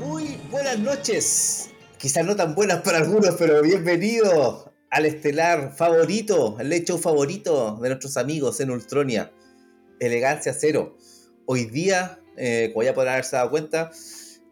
Muy buenas noches. Quizás no tan buenas para algunos, pero bienvenido al estelar favorito, el hecho favorito de nuestros amigos en Ultronia. Elegancia cero. Hoy día, eh, como ya podrán haberse dado cuenta,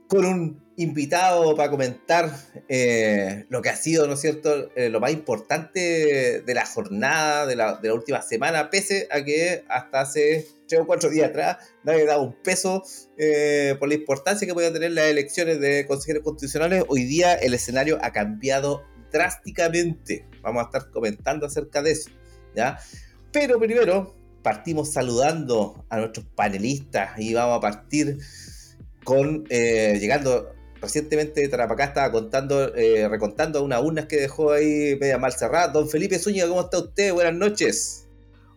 con un invitado para comentar eh, lo que ha sido, ¿no es cierto?, eh, lo más importante de la jornada, de la, de la, última semana, pese a que hasta hace tres o cuatro días atrás nadie dado un peso eh, por la importancia que podían tener las elecciones de consejeros constitucionales. Hoy día el escenario ha cambiado drásticamente. Vamos a estar comentando acerca de eso, ¿ya? Pero primero partimos saludando a nuestros panelistas y vamos a partir con eh, llegando recientemente Tarapacá estaba contando, eh, recontando unas urnas que dejó ahí media mal cerrada. Don Felipe Zúñiga, ¿cómo está usted? Buenas noches.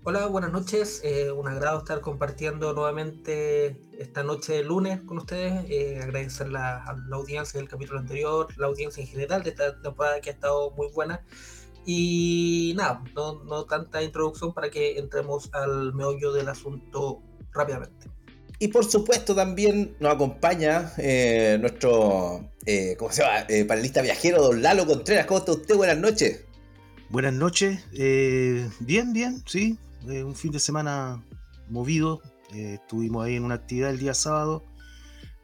Hola, buenas noches. Eh, un agrado estar compartiendo nuevamente esta noche de lunes con ustedes. Eh, agradecer la, a la audiencia del capítulo anterior, la audiencia en general de esta temporada que ha estado muy buena. Y nada, no, no tanta introducción para que entremos al meollo del asunto rápidamente. Y por supuesto también nos acompaña eh, nuestro, eh, ¿cómo se llama? Eh, panelista viajero, don Lalo Contreras. ¿Cómo está usted? Buenas noches. Buenas noches. Eh, bien, bien, sí. Eh, un fin de semana movido. estuvimos ahí en una actividad el día sábado.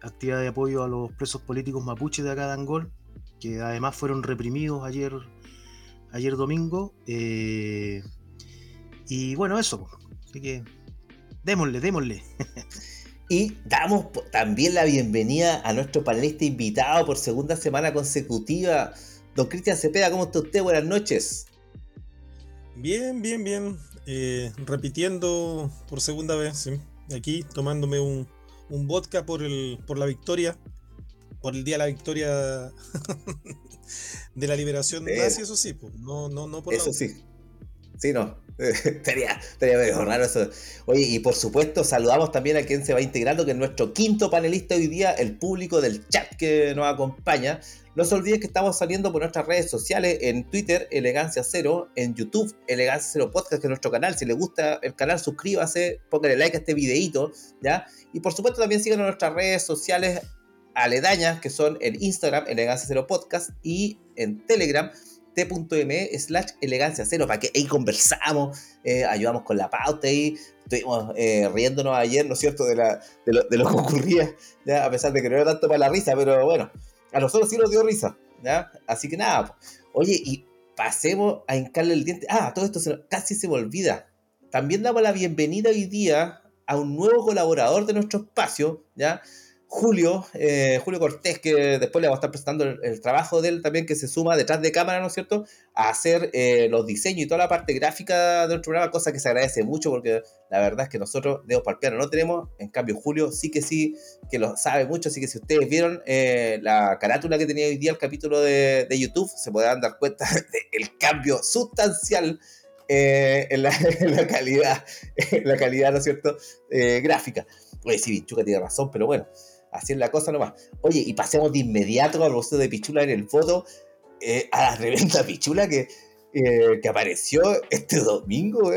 Actividad de apoyo a los presos políticos mapuches de acá de Angol. Que además fueron reprimidos ayer, ayer domingo. y bueno, eso. Así que démosle, démosle. Y damos también la bienvenida a nuestro panelista invitado por segunda semana consecutiva, don Cristian Cepeda. ¿Cómo está usted? Buenas noches. Bien, bien, bien. Eh, repitiendo por segunda vez, ¿sí? aquí tomándome un, un, vodka por, el, por la victoria, por el día de la victoria de la liberación Sí. nazi, eso sí, pues, no, no, no por la Eso sí. Sí, no. estaría, estaría medio raro eso. Oye, y por supuesto, saludamos también a quien se va integrando, que es nuestro quinto panelista hoy día, el público del chat que nos acompaña. No se olviden que estamos saliendo por nuestras redes sociales, en Twitter, Elegancia Cero, en YouTube, Elegancia Cero Podcast, que es nuestro canal. Si les gusta el canal, suscríbase, póngale like a este videito, ¿ya? Y por supuesto también sigan nuestras redes sociales aledañas, que son en Instagram, Elegancia Cero Podcast, y en Telegram, t.me slash elegancia cero, para que ahí conversamos, eh, ayudamos con la pauta ahí, estuvimos eh, riéndonos ayer, ¿no es cierto?, de, la, de, lo, de lo que ocurría, ¿ya? a pesar de que no era tanto para la risa, pero bueno, a nosotros sí nos dio risa, ¿ya? Así que nada, oye, y pasemos a hincarle el diente, ah, todo esto se, casi se me olvida, también damos la bienvenida hoy día a un nuevo colaborador de nuestro espacio, ¿ya?, Julio, eh, Julio Cortés, que después le va a estar presentando el, trabajo de él también, que se suma detrás de cámara, ¿no es cierto?, a hacer eh, los diseños y toda la parte gráfica de nuestro programa, cosa que se agradece mucho porque la verdad es que nosotros dedos para no tenemos, en cambio Julio sí que sí, que lo sabe mucho, así que si ustedes vieron eh, la carátula que tenía hoy día el capítulo de, YouTube, se podrán dar cuenta del cambio sustancial eh, en, la, calidad, la calidad, ¿no es cierto?, gráfica. Oye, sí, Vinchuca tiene razón, pero bueno, así la cosa nomás. Oye, y pasemos de inmediato al proceso de Pichula en el foto, eh, a la tremenda Pichula que, eh, que apareció este domingo.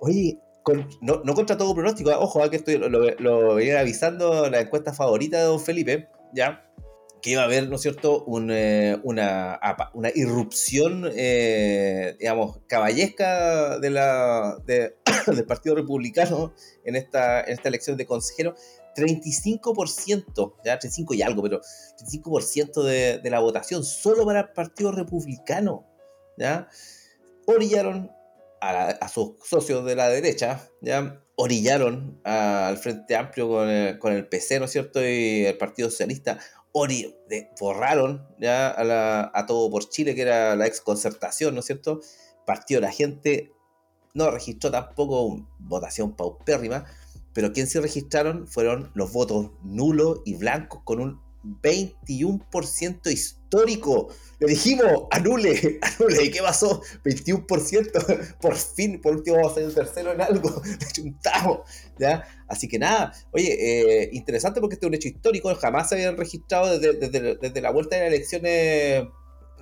Oye, con, no, no, contra todo pronóstico, ojo, que estoy, lo, lo, lo venía avisando la encuesta favorita de Don Felipe, ¿ya? que iba a haber, ¿no es cierto?, eh, una, una, irrupción, eh, digamos, caballesca de la, de, del Partido Republicano en esta, en esta elección de consejero. 35%, ya 35 y algo, pero 35% de, de, la votación solo para el Partido Republicano, ¿ya? Orillaron a, a sus socios de la derecha, ¿ya? Orillaron al Frente Amplio con el, con el PC, ¿no es cierto?, y el Partido Socialista, Ori, de, borraron ya a, a, todo por Chile, que era la ex concertación, ¿no es cierto? Partió la gente, no registró tampoco votación paupérrima, pero quien sí registraron fueron los votos nulos y blancos con un 21% histórico. Le dijimos, anule, anule. ¿Y qué pasó? 21%. Por fin, por último, vamos a ser el tercero en algo. Le chuntamos. ¿ya? Así que nada, oye, eh, interesante porque este es un hecho histórico. Jamás se habían registrado desde, desde, la vuelta de las elecciones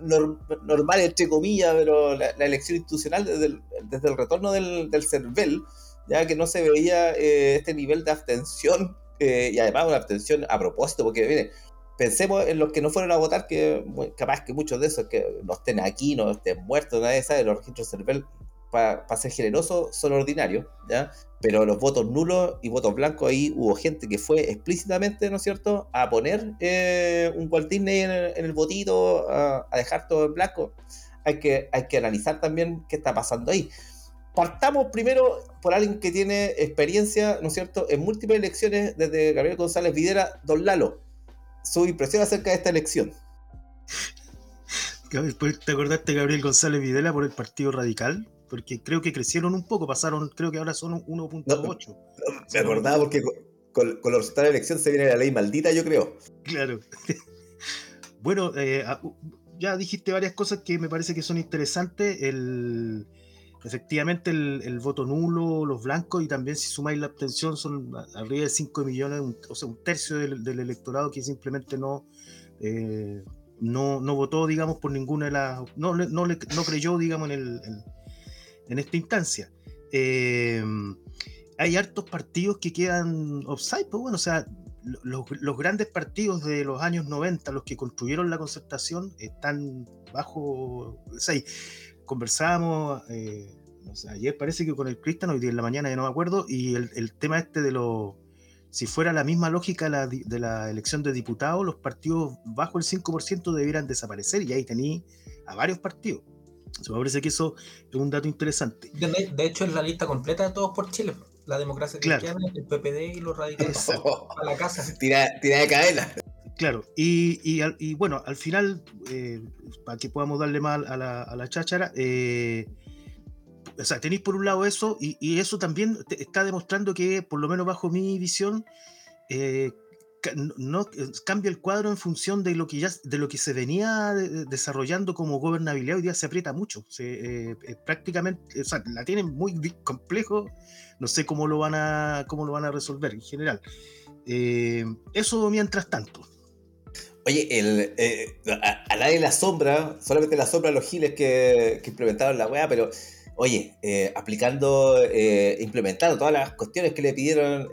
normales, entre comillas, pero la, elección institucional desde el, desde el retorno del, del CERVEL, ya que no se veía eh, este nivel de abstención eh, y además una abstención a propósito, porque mire, pensemos en los que no fueron a votar, que capaz que muchos de esos que no estén aquí, no estén muertos, nadie sabe, los registros CERVEL, para ser generosos, son ordinarios, ¿ya? Pero los votos nulos y votos blancos, ahí hubo gente que fue explícitamente, ¿no es cierto?, a poner eh, un Walt Disney en el, botito, a, dejar todo en blanco. Hay que, hay que analizar también qué está pasando ahí. Partamos primero por alguien que tiene experiencia, ¿no es cierto?, en múltiples elecciones desde Gabriel González Videra, Don Lalo su impresión acerca de esta elección. ¿Te acordaste Gabriel González Videla por el Partido Radical? Porque creo que crecieron un poco, pasaron, creo que ahora son 1.8. me acordaba porque con, los resultados de la elección se viene la ley maldita, yo creo. Claro. bueno, eh, ya dijiste varias cosas que me parece que son interesantes. El, efectivamente el, voto nulo, los blancos y también si sumáis la abstención son arriba de 5 millones, o sea, un tercio del, electorado que simplemente no, eh, no, no, votó, digamos, por ninguna de las... No, no, no creyó, digamos, en, el, en, esta instancia. Eh, hay hartos partidos que quedan offside, pues bueno, o sea, los, los, grandes partidos de los años 90, los que construyeron la concertación, están bajo... O conversábamos, eh, ayer parece que con el Cristian, hoy día en la mañana ya no me acuerdo, y el, tema este de los, si fuera la misma lógica de la elección de diputados, los partidos bajo el 5% debieran desaparecer, y ahí tení a varios partidos. me parece que eso es un dato interesante. De, hecho, es la lista completa de todos por Chile. La democracia cristiana, el PPD y los radicales a la casa. Tira, de cadena. Claro, y, bueno, al final, eh, para que podamos darle mal a la, a la cháchara, eh, o sea, tenéis por un lado eso, y, eso también está demostrando que, por lo menos bajo mi visión, eh, no, cambia el cuadro en función de lo que ya de lo que se venía desarrollando como gobernabilidad hoy día se aprieta mucho se, prácticamente o sea, la tienen muy complejo no sé cómo lo van a cómo lo van a resolver en general. Eso mientras tanto Oye, el, eh, a, nadie la sombra, solamente la sombra a los giles que, implementaron la weá, pero oye, eh, aplicando, eh, implementando todas las cuestiones que le pidieron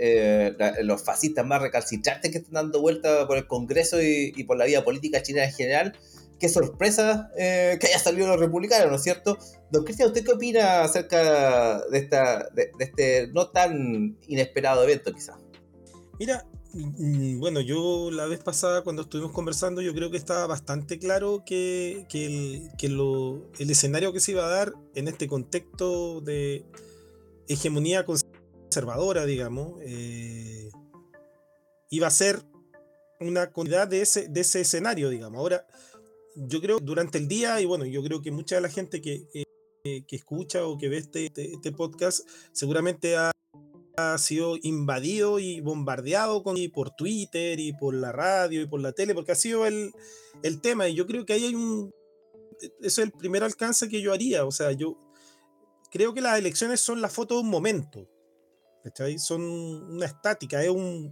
los fascistas más recalcitrantes que están dando vuelta por el Congreso y, por la vida política china en general, qué sorpresa que haya salido los republicanos, ¿no es cierto? Don Cristian, ¿usted qué opina acerca de, esta, de, de este no tan inesperado evento quizás? Mira, bueno, yo la vez pasada cuando estuvimos conversando, yo creo que estaba bastante claro que, el, el escenario que se iba a dar en este contexto de hegemonía conservadora, digamos, eh, iba a ser una continuidad de ese, de ese escenario, digamos. Ahora, yo creo durante el día, y bueno, yo creo que mucha de la gente que, que, escucha o que ve este, este, este podcast seguramente ha ha sido invadido y bombardeado y por Twitter y por la radio y por la tele, porque ha sido el, el tema. Y yo creo que ahí hay un. Eso es el primer alcance que yo haría. O sea, yo creo que las elecciones son la foto de un momento. Son una estática, es un,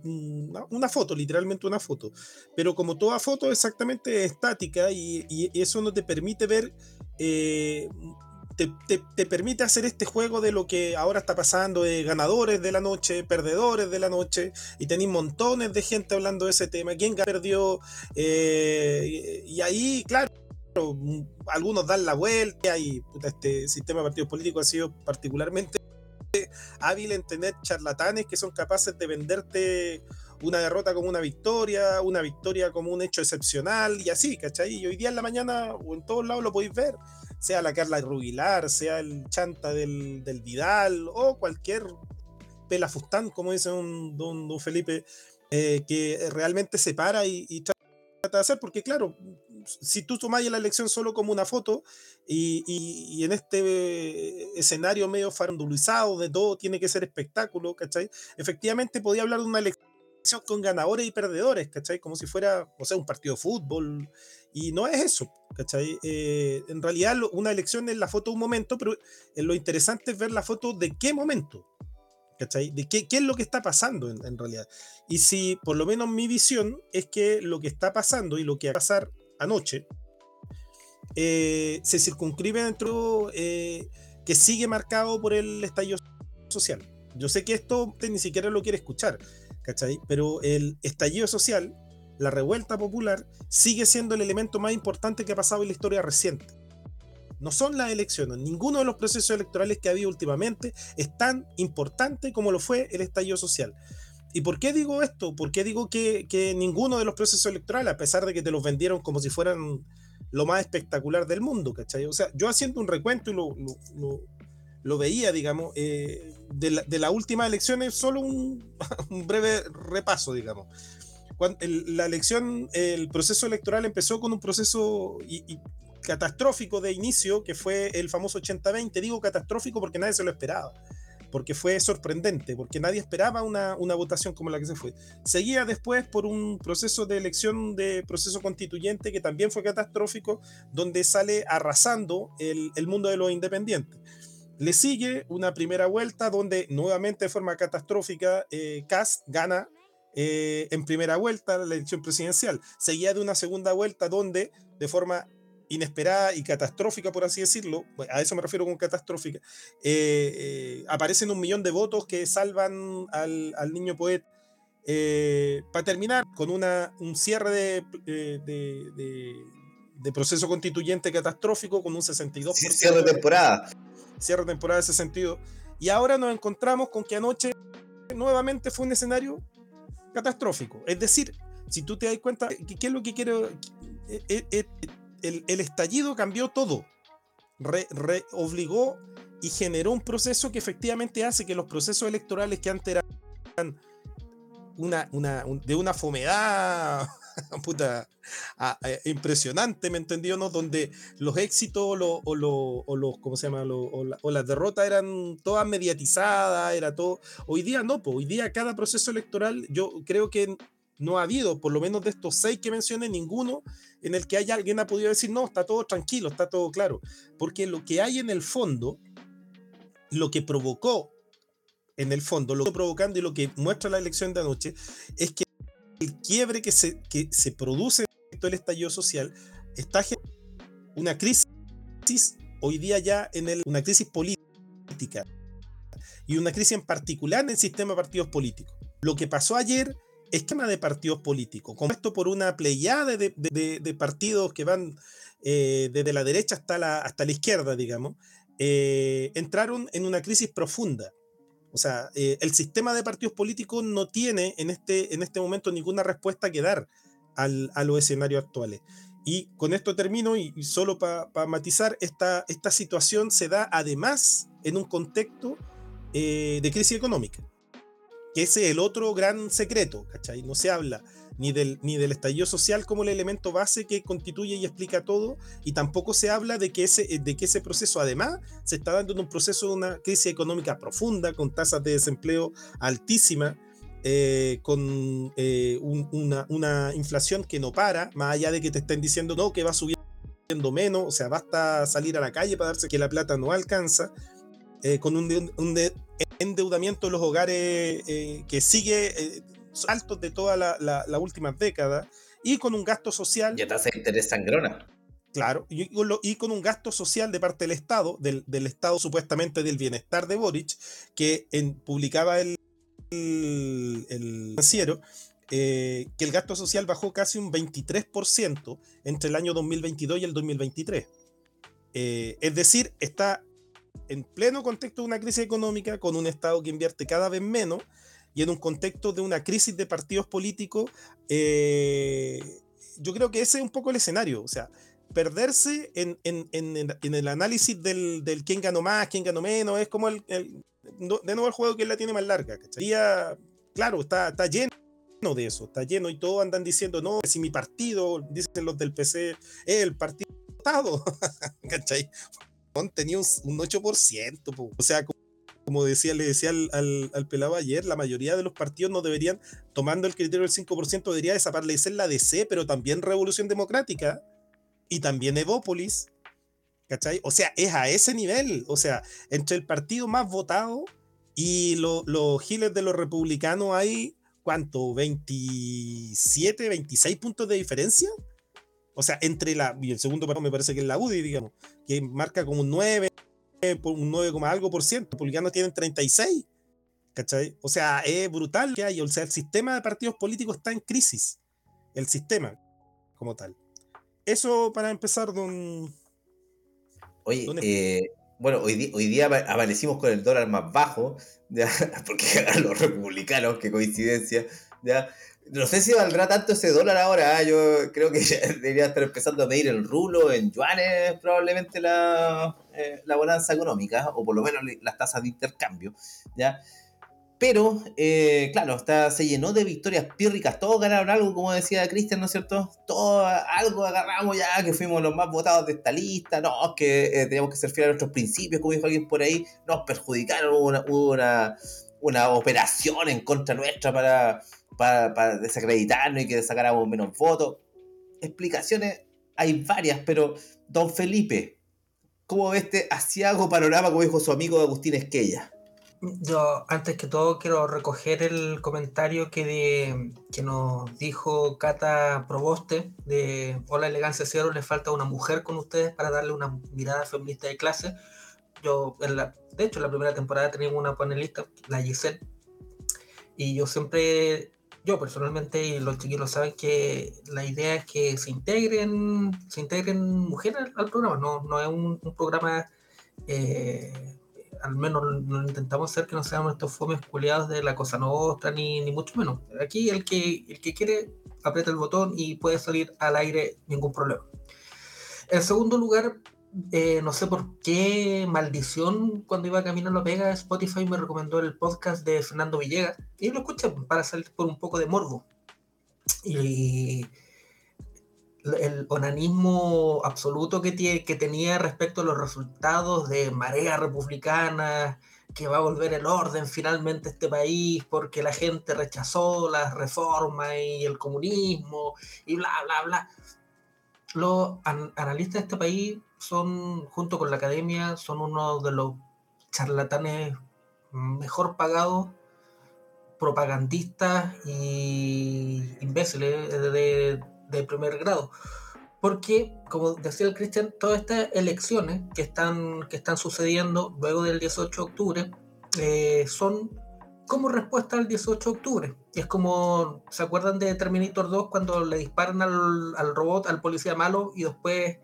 una, foto, literalmente una foto. Pero como toda foto exactamente estática y, y eso no te permite ver eh, te, permite hacer este juego de lo que ahora está pasando, de ganadores de la noche, perdedores de la noche, y tenéis montones de gente hablando de ese tema, quién perdió, eh, y ahí, claro, algunos dan la vuelta y este sistema de partidos políticos ha sido particularmente hábil en tener charlatanes que son capaces de venderte una derrota como una victoria, una victoria como un hecho excepcional y así, ¿cachai? Y hoy día en la mañana o en todos lados lo podéis ver sea la Carla Rubilar, sea el chanta del, Vidal o cualquier pelafustán, como dice un, don, Felipe, eh, que realmente se para y, trata de hacer, porque claro, si tú tomas la elección solo como una foto y, en este escenario medio farandulizado de todo tiene que ser espectáculo, ¿cachai? Efectivamente podía hablar de una elección con ganadores y perdedores, ¿cachai? Como si fuera, o sea, un partido de fútbol. Y no es eso, ¿cachai? Eh, en realidad una elección es la foto de un momento, pero lo interesante es ver la foto de qué momento, ¿cachai? De qué, qué es lo que está pasando en, realidad. Y si, por lo menos mi visión, es que lo que está pasando y lo que va a pasar anoche, eh, se circunscribe dentro eh, que sigue marcado por el estallido social. Yo sé que esto usted ni siquiera lo quiere escuchar, ¿cachai? Pero el estallido social, la revuelta popular, sigue siendo el elemento más importante que ha pasado en la historia reciente. No son las elecciones, ninguno de los procesos electorales que ha habido últimamente es tan importante como lo fue el estallido social. ¿Y por qué digo esto? ¿Por qué digo que, ninguno de los procesos electorales, a pesar de que te los vendieron como si fueran lo más espectacular del mundo, ¿cachai? O sea, yo haciendo un recuento y lo, veía, digamos, eh, de, la, de las últimas elecciones, solo un, breve repaso, digamos. Cuando la elección, el proceso electoral empezó con un proceso y, catastrófico de inicio, que fue el famoso 80-20. Digo catastrófico porque nadie se lo esperaba porque fue sorprendente, porque nadie esperaba una, una, votación como la que se fue. Seguía después por un proceso de elección de proceso constituyente que también fue catastrófico, donde sale arrasando el, el mundo de los independientes. Le sigue una primera vuelta donde nuevamente de forma catastrófica eh, Cast gana eh, en primera vuelta la elección presidencial. Seguía de una segunda vuelta donde de forma inesperada y catastrófica, por así decirlo, a eso me refiero con catastrófica, eh, eh, aparecen un millón de votos que salvan al, niño poeta. Eh, para terminar, con una, un cierre de, de, proceso constituyente catastrófico con un 62%. cierre de temporada. Cierre de temporada de ese sentido. Y ahora nos encontramos con que anoche nuevamente fue un escenario catastrófico. Es decir, si tú te das cuenta, ¿qué, es lo que quiero? el, estallido cambió todo. Re, obligó y generó un proceso que efectivamente hace que los procesos electorales que antes eran una, de una fomedad impresionante, ¿me entendió? ¿no? Donde los éxitos o, los, ¿cómo se llama? o, las derrotas eran todas mediatizadas, era todo. Hoy día no, pues hoy día cada proceso electoral, yo creo que no ha habido, por lo menos de estos seis que mencioné, ninguno en el que haya alguien ha podido decir, no, está todo tranquilo, está todo claro. Porque lo que hay en el fondo, lo que provocó en el fondo, lo que provocando y lo que muestra la elección de anoche, es que el quiebre que se, que se produce en el estallido social está una crisis hoy día ya en el, una crisis política y una crisis en particular en el sistema de partidos políticos. Lo que pasó ayer esquema de partidos políticos, compuesto por una pleyada de, partidos que van eh, desde la derecha hasta la, hasta la izquierda, digamos, eh, entraron en una crisis profunda. O sea, eh, el sistema de partidos políticos no tiene en este, en este momento ninguna respuesta que dar al, a los escenarios actuales. Y con esto termino y, solo para matizar, esta, esta situación se da además en un contexto de crisis económica que ese es el otro gran secreto, ¿cachai? No se habla ni del, ni del estallido social como el elemento base que constituye y explica todo, y tampoco se habla de que ese, de que ese proceso además se está dando en un proceso de una crisis económica profunda, con tasas de desempleo altísimas, eh, con eh, una, una, inflación que no para, más allá de que te estén diciendo no, que va subiendo menos, o sea, basta salir a la calle para darse que la plata no alcanza, eh, con un, un, endeudamiento de los hogares eh, que sigue eh, altos de todas las la, últimas décadas y con un gasto social. Ya tasa de interés sangrona. Claro, y, y, con un gasto social de parte del Estado, del, del Estado supuestamente del bienestar de Boric, que en, publicaba el, el, financiero, eh, que el gasto social bajó casi un 23% entre el año 2022 y el 2023. es decir, está en pleno contexto de una crisis económica, con un Estado que invierte cada vez menos, y en un contexto de una crisis de partidos políticos, eh, yo creo que ese es un poco el escenario. O sea, perderse en, el análisis del, quién ganó más, quién ganó menos, es como el, de nuevo el juego que la tiene más larga. claro, está, lleno de eso, está lleno y todos andan diciendo, no, si mi partido, dicen los del PC, el partido Estado, ¿cachai? Tenía un, 8%, o sea, como decía, le decía al, al, pelado ayer, la mayoría de los partidos no deberían, tomando el criterio del 5%, debería desaparecer la DC, pero también Revolución Democrática y también Evópolis. ¿Cachai? O sea, es a ese nivel. O sea, entre el partido más votado y los giles de los republicanos hay, ¿cuánto? ¿27, 26 puntos de diferencia? O sea, entre la. Y el segundo partido me parece que es la UDI, digamos, que marca como un 9, un 9, algo por ciento. Los republicanos tienen 36. ¿Cachai? O sea, es brutal que hay. O sea, el sistema de partidos políticos está en crisis. El sistema, como tal. Eso para empezar, don. Oye, eh, bueno, hoy, hoy día amanecimos con el dólar más bajo, ¿ya? porque los republicanos, qué coincidencia. ¿ya? No sé si valdrá tanto ese dólar ahora. ¿ah? Yo creo que debería estar empezando a medir el rulo en yuanes, probablemente la, eh, la bonanza económica, o por lo menos las tasas de intercambio. ¿ya? Pero, eh, claro, está, se llenó de victorias pírricas. Todos ganaron algo, como decía Cristian, ¿no es cierto? Todos algo agarramos ya, que fuimos los más votados de esta lista. No, que eh, teníamos que ser fieles a nuestros principios, como dijo alguien por ahí. Nos perjudicaron, una, una, una operación en contra nuestra para, para, para desacreditarnos y que sacáramos menos votos. Explicaciones hay varias, pero don Felipe, ¿cómo ve este asiago panorama, como dijo su amigo Agustín Esquella? Yo, antes que todo, quiero recoger el comentario que, de, que nos dijo Cata Proboste de Hola Elegancia Cero, le falta una mujer con ustedes para darle una mirada feminista de clase. Yo, en la, de hecho, en la primera temporada teníamos una panelista, la Giselle, y yo siempre, yo personalmente, y los chiquillos saben que la idea es que se integren, se integren mujeres al, programa, no, no es un, programa... Eh, al menos lo intentamos hacer que no sean estos fomes culiados de la cosa nostra, ni, ni mucho menos. Aquí el que, el que quiere aprieta el botón y puede salir al aire ningún problema. En segundo lugar, eh, no sé por qué maldición cuando iba camino a Vega, Spotify me recomendó el podcast de Fernando Villegas y lo escuché para salir por un poco de morbo. Y el onanismo absoluto que, tiene, que tenía respecto a los resultados de marea republicana, que va a volver el orden finalmente a este país porque la gente rechazó las reformas y el comunismo y bla, bla, bla. Los analistas de este país son, junto con la academia, son uno de los charlatanes mejor pagados, propagandistas y imbéciles de, de primer grado. Porque, como decía el Cristian, todas estas elecciones que están, que están sucediendo luego del 18 de octubre eh, son como respuesta al 18 de octubre. Es como, ¿se acuerdan de Terminator 2 cuando le disparan al, al robot, al policía malo, y después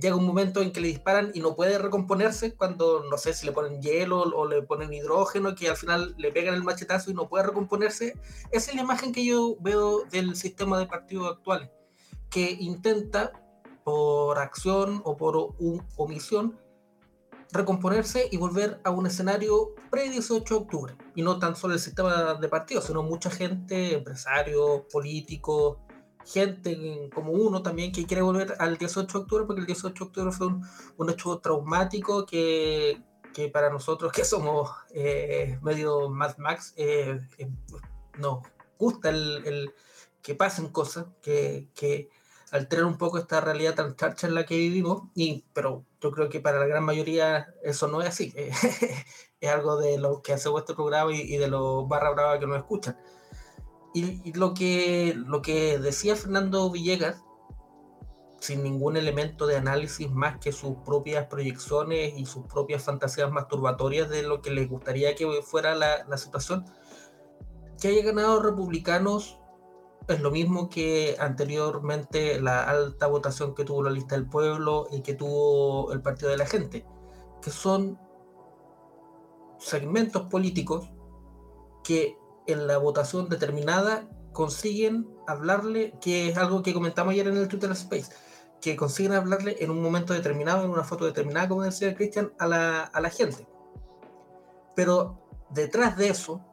llega un momento en que le disparan y no puede recomponerse cuando, no sé, si le ponen hielo o le ponen hidrógeno, que al final le pegan el machetazo y no puede recomponerse. Esa es la imagen que yo veo del sistema de partidos actuales, que intenta por acción o por omisión recomponerse y volver a un escenario pre-18 de octubre. Y no tan solo el sistema de partidos, sino mucha gente, empresarios, políticos, gente como uno también que quiere volver al 18 de octubre, porque el 18 de octubre fue un, hecho traumático que, que, para nosotros que somos eh, medio Mad Max, eh, eh, nos gusta el, el, que pasen cosas, que, que alteran un poco esta realidad tan charcha en la que vivimos, y, pero yo creo que para la gran mayoría eso no es así. es algo de lo que hace vuestro programa y, y de los barra brava que nos escuchan. Y, lo, que, lo que decía Fernando Villegas, sin ningún elemento de análisis más que sus propias proyecciones y sus propias fantasías masturbatorias de lo que les gustaría que fuera la, la situación, que haya ganado republicanos es lo mismo que anteriormente la alta votación que tuvo la lista del pueblo y que tuvo el Partido de la Gente, que son segmentos políticos que en la votación determinada consiguen hablarle, que es algo que comentamos ayer en el Twitter Space, que consiguen hablarle en un momento determinado, en una foto determinada, como decía Cristian, a la, a la gente. Pero detrás de eso,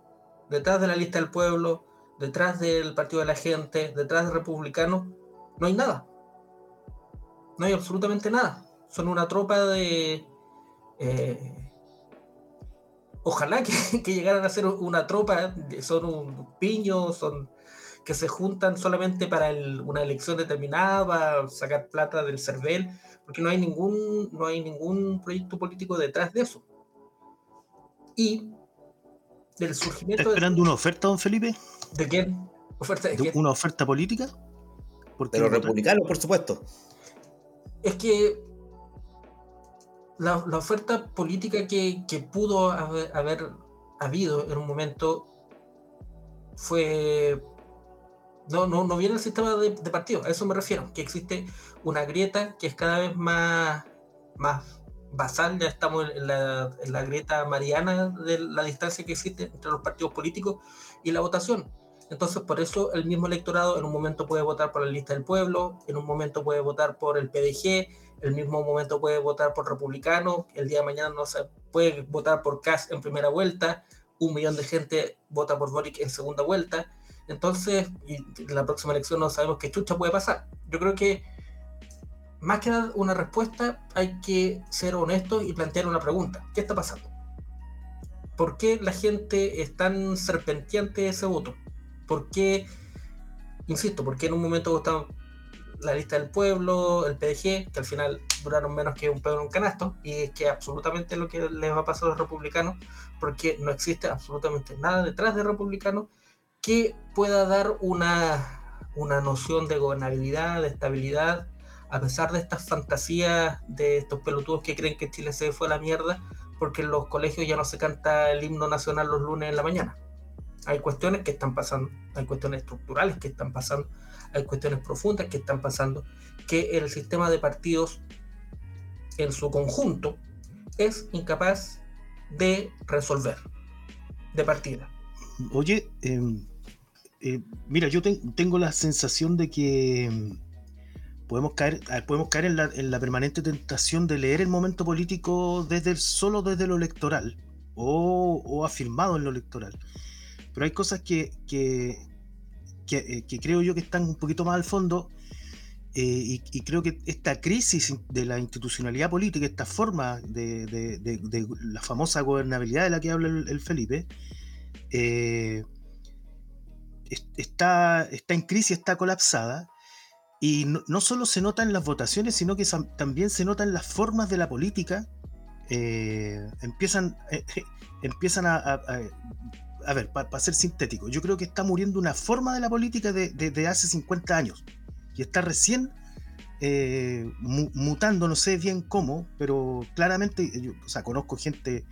detrás de la lista del pueblo, detrás del partido de la gente, detrás de republicanos, no hay nada. No hay absolutamente nada. Son una tropa de... Eh, ojalá que, que, llegaran a ser una tropa, son un piño, son que se juntan solamente para una elección determinada, para sacar plata del CERVEL, porque no hay ningún, no hay ningún proyecto político detrás de eso. Y del surgimiento... ¿Está esperando una oferta, don Felipe? ¿De quién? ¿Oferta de, ¿Una oferta política? De los republicanos, por supuesto. Es que la, oferta política que, pudo haber, haber, habido en un momento fue no, no, no viene el sistema de, partido, a eso me refiero, que existe una grieta que es cada vez más, más basal, ya estamos en la, en la grieta mariana de la distancia que existe entre los partidos políticos y la votación. Entonces, por eso el mismo electorado en un momento puede votar por la lista del pueblo, en un momento puede votar por el PDG, el mismo momento puede votar por republicano, el día de mañana no se puede votar por Kass en primera vuelta, un millón de gente vota por Boric en segunda vuelta. Entonces, en la próxima elección no sabemos qué chucha puede pasar. Yo creo que más que dar una respuesta, hay que ser honesto y plantear una pregunta. ¿Qué está pasando? ¿Por qué la gente es tan serpenteante ese voto? ¿Por qué, insisto, por qué en un momento votaron la lista del pueblo, el PDG, que al final duraron menos que un pedo en un canasto, y es que absolutamente lo que les va a pasar a los republicanos, porque no existe absolutamente nada detrás de republicanos que pueda dar una, una noción de gobernabilidad, de estabilidad, a pesar de estas fantasías de estos pelotudos que creen que Chile se fue a la mierda, porque en los colegios ya no se canta el himno nacional los lunes en la mañana. Hay cuestiones que están pasando, hay cuestiones estructurales que están pasando, hay cuestiones profundas que están pasando, que el sistema de partidos en su conjunto es incapaz de resolver de partida. Oye, em, eh, mira, yo tengo la sensación de que mm, podemos caer, podemos caer en la, permanente tentación de leer el momento político desde solo desde lo electoral o, afirmado en lo electoral. Pero hay cosas que, eh, creo yo que están un poquito más al fondo eh, y, creo que esta crisis de la institucionalidad política, esta forma de, la famosa gobernabilidad de la que habla el, Felipe, está, está en crisis, está colapsada, y no, solo se nota en las votaciones, sino que también se nota en las formas de la política. Eh, empiezan, eh, empiezan a, a, ver, para ser sintético, yo creo que está muriendo una forma de la política de, hace 50 años y está recién eh, mutando, no sé bien cómo, pero claramente, yo, o sea, conozco gente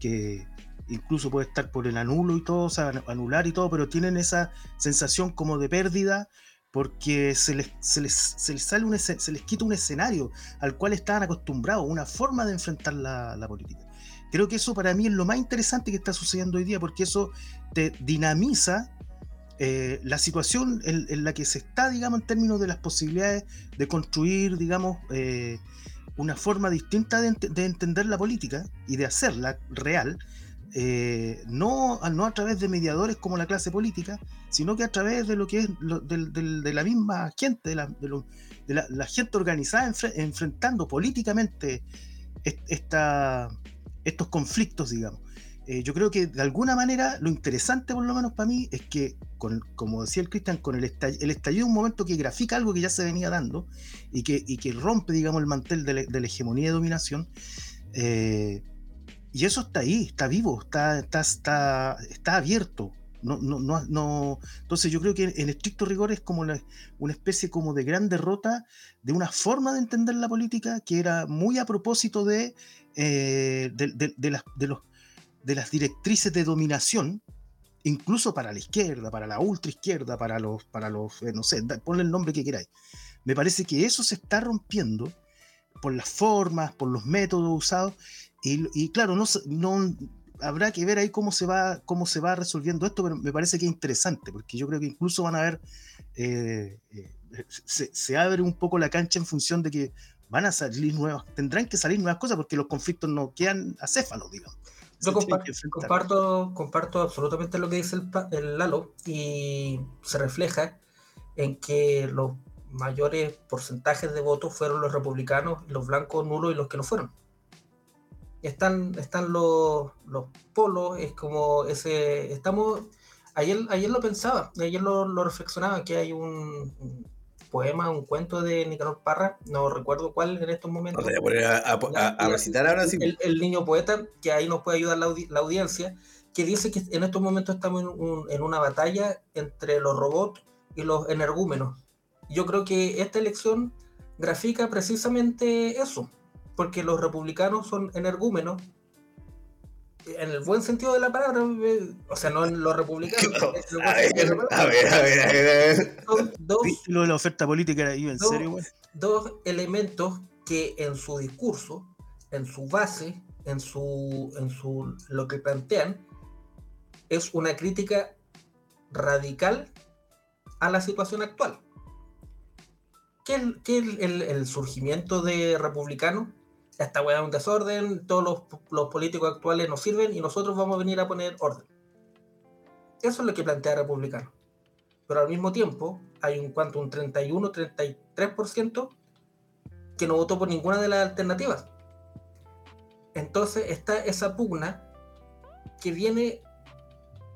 que, incluso puede estar por el anulo y todo, o sea, anular y todo, pero tienen esa sensación como de pérdida porque se les, se les, sale un, se les quita un escenario al cual estaban acostumbrados, una forma de enfrentar la, política. Creo que eso para mí es lo más interesante que está sucediendo hoy día, porque eso te dinamiza eh, la situación en, la que se está, digamos, en términos de las posibilidades de construir, digamos, eh, una forma distinta de, de, entender la política y de hacerla real, eh, no, no a través de mediadores como la clase política, sino que a través de lo que es de, la misma gente, de la, gente organizada enfrentando políticamente esta, estos conflictos, digamos. Eh, yo creo que de alguna manera lo interesante, por lo menos para mí, es que, como decía el Cristian, con el estallido, es un momento que grafica algo que ya se venía dando y que, y que rompe, digamos, el mantel de la, hegemonía y dominación. Eh, y eso está ahí, está vivo, está, está, está, abierto. No, no, no, Entonces yo creo que en estricto rigor es como una especie como de gran derrota de una forma de entender la política que era muy a propósito de, eh, de, las, de, los, de las directrices de dominación, incluso para la izquierda, para la ultra izquierda, para los, para los eh, no sé, ponle el nombre que queráis. Me parece que eso se está rompiendo por las formas, por los métodos usados, y, claro, no, no, habrá que ver ahí cómo se, va, cómo se va resolviendo esto, pero me parece que es interesante, porque yo creo que incluso van a ver, eh, eh, se, abre un poco la cancha en función de que van a salir nuevas, tendrán que salir nuevas cosas porque los conflictos no quedan acéfalos, digamos. Yo comparto, comparto, absolutamente lo que dice el, el, Lalo y se refleja en que los mayores porcentajes de votos fueron los republicanos, los blancos nulos y los que no fueron están, están los, los polos, es como ese, estamos, ayer, ayer lo pensaba, ayer lo, lo reflexionaba, que hay un poema, un cuento de Nicanor Parra, no recuerdo cuál en estos momentos. No te voy a poner a, a- a- a recitar ahora sí. el, el niño poeta, que ahí nos puede ayudar la, audi- la audiencia, que dice que en estos momentos estamos en, un- en una batalla entre los robots y los energúmenos. Yo creo que esta elección grafica precisamente eso, porque los republicanos son energúmenos, en el buen sentido de la palabra, eh, o sea, no en los republicanos, en el A buen sentido de ver, a ver, a ver, a ver, a ver. Son dos ¿Viste lo de la oferta política era en No. serio, güey? dos elementos que en su discurso, en su base, en su, en su lo que plantean, es una crítica radical a la situación actual. ¿Qué es, qué es el, el surgimiento de republicano? Esta weá es un desorden, todos los, los políticos actuales nos sirven y nosotros vamos a venir a poner orden. Eso es lo que plantea republicano. Pero al mismo tiempo hay un cuanto, un 31-33% que no votó por ninguna de las alternativas. Entonces está esa pugna que viene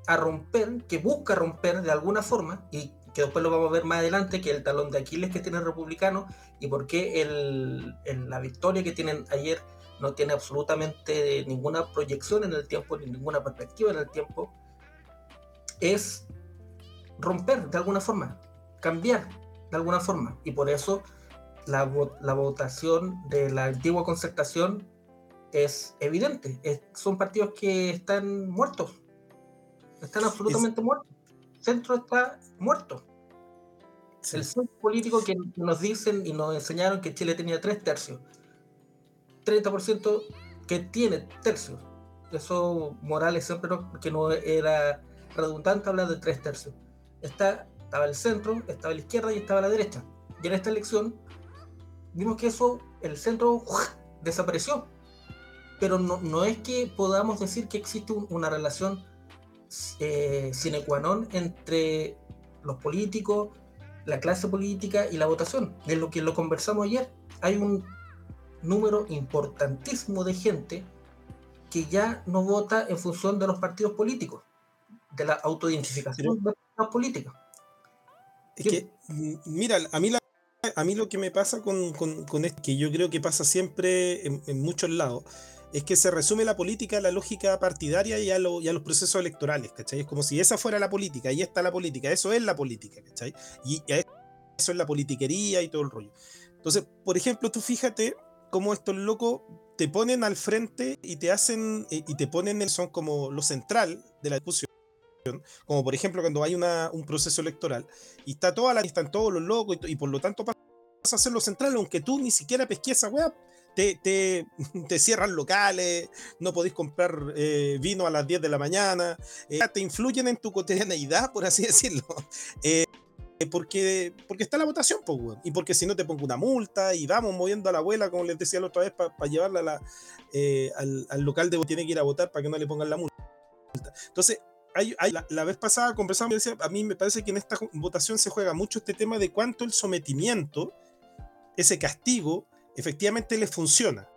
a romper, que busca romper de alguna forma, y que después lo vamos a ver más adelante, que el talón de Aquiles que tiene el republicano y por qué el, el- la victoria que tienen ayer no tiene absolutamente ninguna proyección en el tiempo, ni ninguna perspectiva en el tiempo, es romper de alguna forma, cambiar de alguna forma. Y por eso la, la votación de la antigua concertación es evidente. Es- son partidos que están muertos. Están absolutamente muertos. Centro está muerto. Sí. El centro político que nos dicen y nos enseñaron que Chile tenía tres tercios. 30% que tiene tercios. Eso Morales siempre no- que no era redundante hablar de tres tercios. Está, estaba el centro, estaba la izquierda y estaba la derecha. Y en esta elección vimos que eso, el centro ¡uah! desapareció. Pero no, no es que podamos decir que existe un- una relación eh, sine qua non entre los políticos, la clase política y la votación. De lo que lo conversamos ayer, hay un número importantísimo de gente que ya no vota en función de los partidos políticos, de la autoidentificación de las políticas. Es que, mira, a mí, la, a mí lo que me pasa con, con, con esto, que yo creo que pasa siempre en, en muchos lados, es que se resume la política a la lógica partidaria y a, lo- y a los procesos electorales, ¿cachai? Es como si esa fuera la política, ahí está la política, eso es la política, ¿cachai? Y eso es la politiquería y todo el rollo. Entonces, por ejemplo, tú fíjate cómo estos locos te ponen al frente y te hacen, eh, y te ponen, son como lo central de la discusión como por ejemplo cuando hay un proceso electoral y está toda la, están todos los locos y, y por lo tanto pasa a ser lo central, aunque tú ni siquiera pesques esa weá, te, te, cierran locales, no podéis comprar eh, vino a las 10 de la mañana, eh, te influyen en tu cotidianeidad, por así decirlo. Eh, porque, porque está la votación. Y porque si no te pongo una multa y vamos moviendo a la abuela, como les decía la otra vez, para llevarla al, al local de tiene que ir a votar para que no le pongan la multa. Entonces, la, vez pasada conversamos decía, a mí me parece que en esta votación se juega mucho este tema de cuánto el sometimiento, ese castigo, efectivamente le funciona.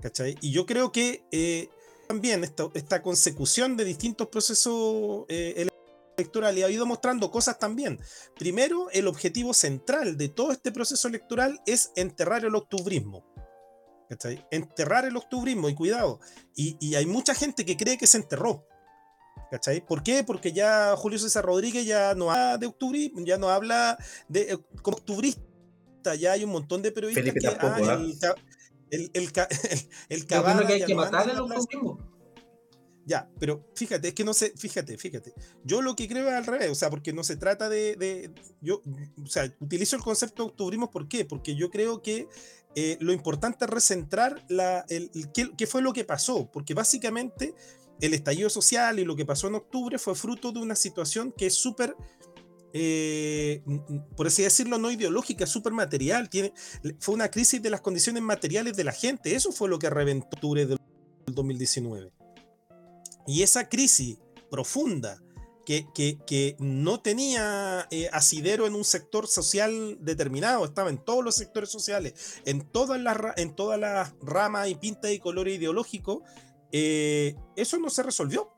¿Cachai? Y yo creo que eh, también esta, esta consecución de distintos procesos eh, ele- electorales ha ido mostrando cosas también. Primero, el objetivo central de todo este proceso electoral es enterrar el octubrismo. ¿Cachai? Enterrar el octubrismo, y cuidado. Y, hay mucha gente que cree que se enterró. ¿Cachai? ¿Por qué? Porque ya Julio César Rodríguez ya no habla de octubrismo, ya no habla de eh, como octubrista. Ya hay un montón de periodistas Felipe que tampoco, el, el, el, el, que hay ya que matar plaza. octubrismo. Ya, pero fíjate, es que no sé, fíjate, fíjate. Yo lo que creo es al revés, o sea, porque no se trata de, de- yo, o sea, utilizo el concepto de octubrismo, ¿por qué? Porque yo creo que eh, lo importante es recentrar la, el, el- qué, qué fue lo que pasó, porque básicamente el estallido social y lo que pasó en octubre fue fruto de una situación que es súper, eh, por así decirlo, no ideológica, súper material, fue una crisis de las condiciones materiales de la gente, eso fue lo que reventó del 2019. Y esa crisis profunda que, no tenía eh, asidero en un sector social determinado, estaba en todos los sectores sociales, en todas las, en ramas y pintas y colores ideológicos, eh, eso no se resolvió.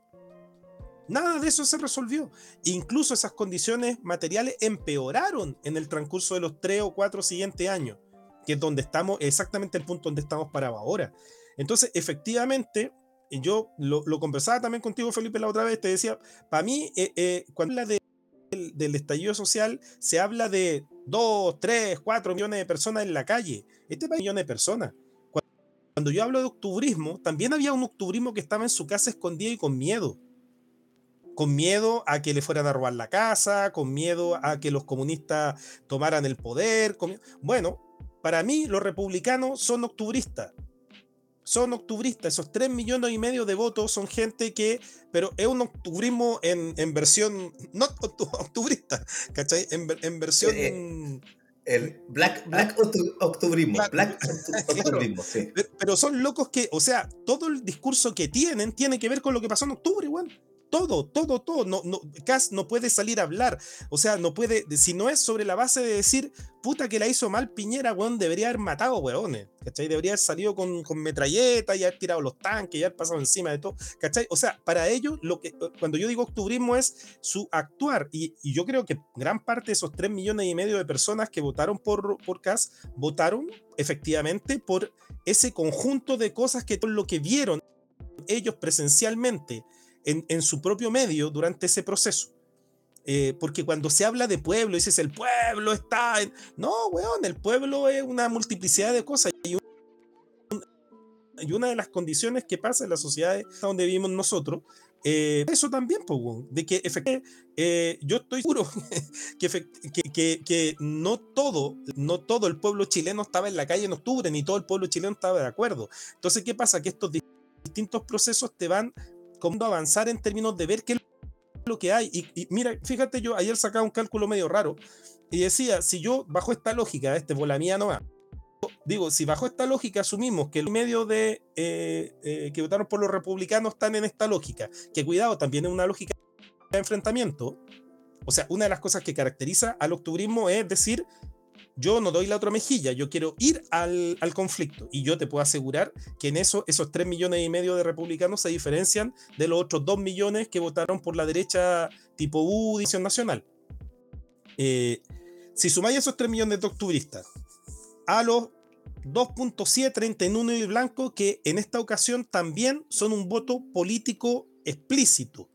Nada de eso se resolvió. Incluso esas condiciones materiales empeoraron en el transcurso de los tres o cuatro siguientes años, que es donde estamos, exactamente el punto donde estamos parados ahora. Entonces, efectivamente, yo lo, conversaba también contigo, Felipe, la otra vez, te decía, para mí, eh, eh, cuando habla del estallido social, se habla de 2, 3, 4 millones de personas en la calle. Este es millones de personas. Cuando, yo hablo de octubrismo, también había un octubrismo que estaba en su casa escondido y con miedo. Con miedo a que le fueran a robar la casa, con miedo a que los comunistas tomaran el poder. Bueno, para mí los republicanos son octubristas son octubristas. Esos 3 millones y medio de votos son gente que, pero es un octubrismo en, en versión, no octubrista, ¿cachai? En, en versión... Eh, eh, el Black, black Octubrismo. Black, Octubrismo, sí. Pero son locos que, o sea, todo el discurso que tienen tiene que ver con lo que pasó en octubre, igual todo, todo, todo. No, no, Cass no puede salir a hablar. O sea, no puede, si no es sobre la base de decir, puta que la hizo mal Piñera, weón, debería haber matado, weones. ¿Cachai? Debería haber salido con, con metralleta y haber tirado los tanques y haber pasado encima de todo. ¿Cachai? O sea, para ellos, lo que, cuando yo digo octubrismo es su actuar. Y, yo creo que gran parte de esos 3 millones y medio de personas que votaron por, por Cass votaron efectivamente por ese conjunto de cosas que lo que vieron ellos presencialmente en, su propio medio durante ese proceso. Eh, porque cuando se habla de pueblo, dices el pueblo está en... No, weón, el pueblo es una multiplicidad de cosas. Y, y una de las condiciones que pasa en la sociedad donde vivimos nosotros, eh, eso también, pues, de que efectivamente, eh, yo estoy seguro que, que, que, no todo, no todo el pueblo chileno estaba en la calle en octubre, ni todo el pueblo chileno estaba de acuerdo. Entonces, ¿qué pasa? Que estos distintos procesos te van cómo avanzar en términos de ver qué es lo que hay. Y, mira, fíjate, yo ayer sacaba un cálculo medio raro y decía, si yo bajo esta lógica, este bola mía no va, digo, si bajo esta lógica asumimos que el medio de eh, eh, que votaron por los republicanos están en esta lógica, que cuidado, también es una lógica de enfrentamiento, o sea, una de las cosas que caracteriza al octubrismo es decir, yo no doy la otra mejilla, yo quiero ir al, conflicto. Y yo te puedo asegurar que en eso, esos 3 millones y medio de republicanos se diferencian de los otros 2 millones que votaron por la derecha tipo U, División Nacional. Eh, si sumáis esos 3 millones de octubristas a los 2.731 y blanco, que en esta ocasión también son un voto político explícito.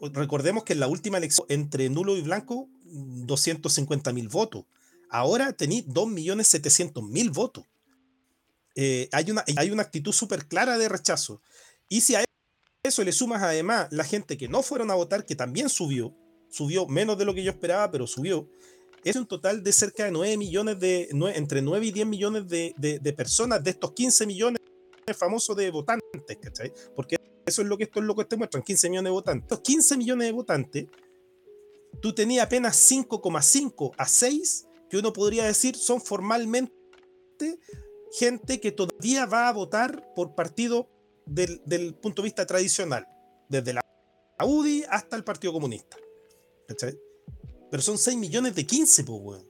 Recordemos que en la última elección entre nulo y blanco, 250 mil votos. Ahora tenéis 2.700.000 votos. Eh, hay, una, hay una actitud súper clara de rechazo. Y si a eso le sumas además la gente que no fueron a votar, que también subió, subió menos de lo que yo esperaba, pero subió, es un total de cerca de 9 millones de, entre 9 y 10 millones de, de, personas, de estos 15 millones famosos de votantes, ¿cachai? Porque eso es lo que estos locos te muestran, 15 millones de votantes. Estos 15 millones de votantes, tú tenías apenas 5,5 a 6 que uno podría decir son formalmente gente que todavía va a votar por partido del, punto de vista tradicional, desde la UDI hasta el Partido Comunista. Pero son 6 millones de 15, pues,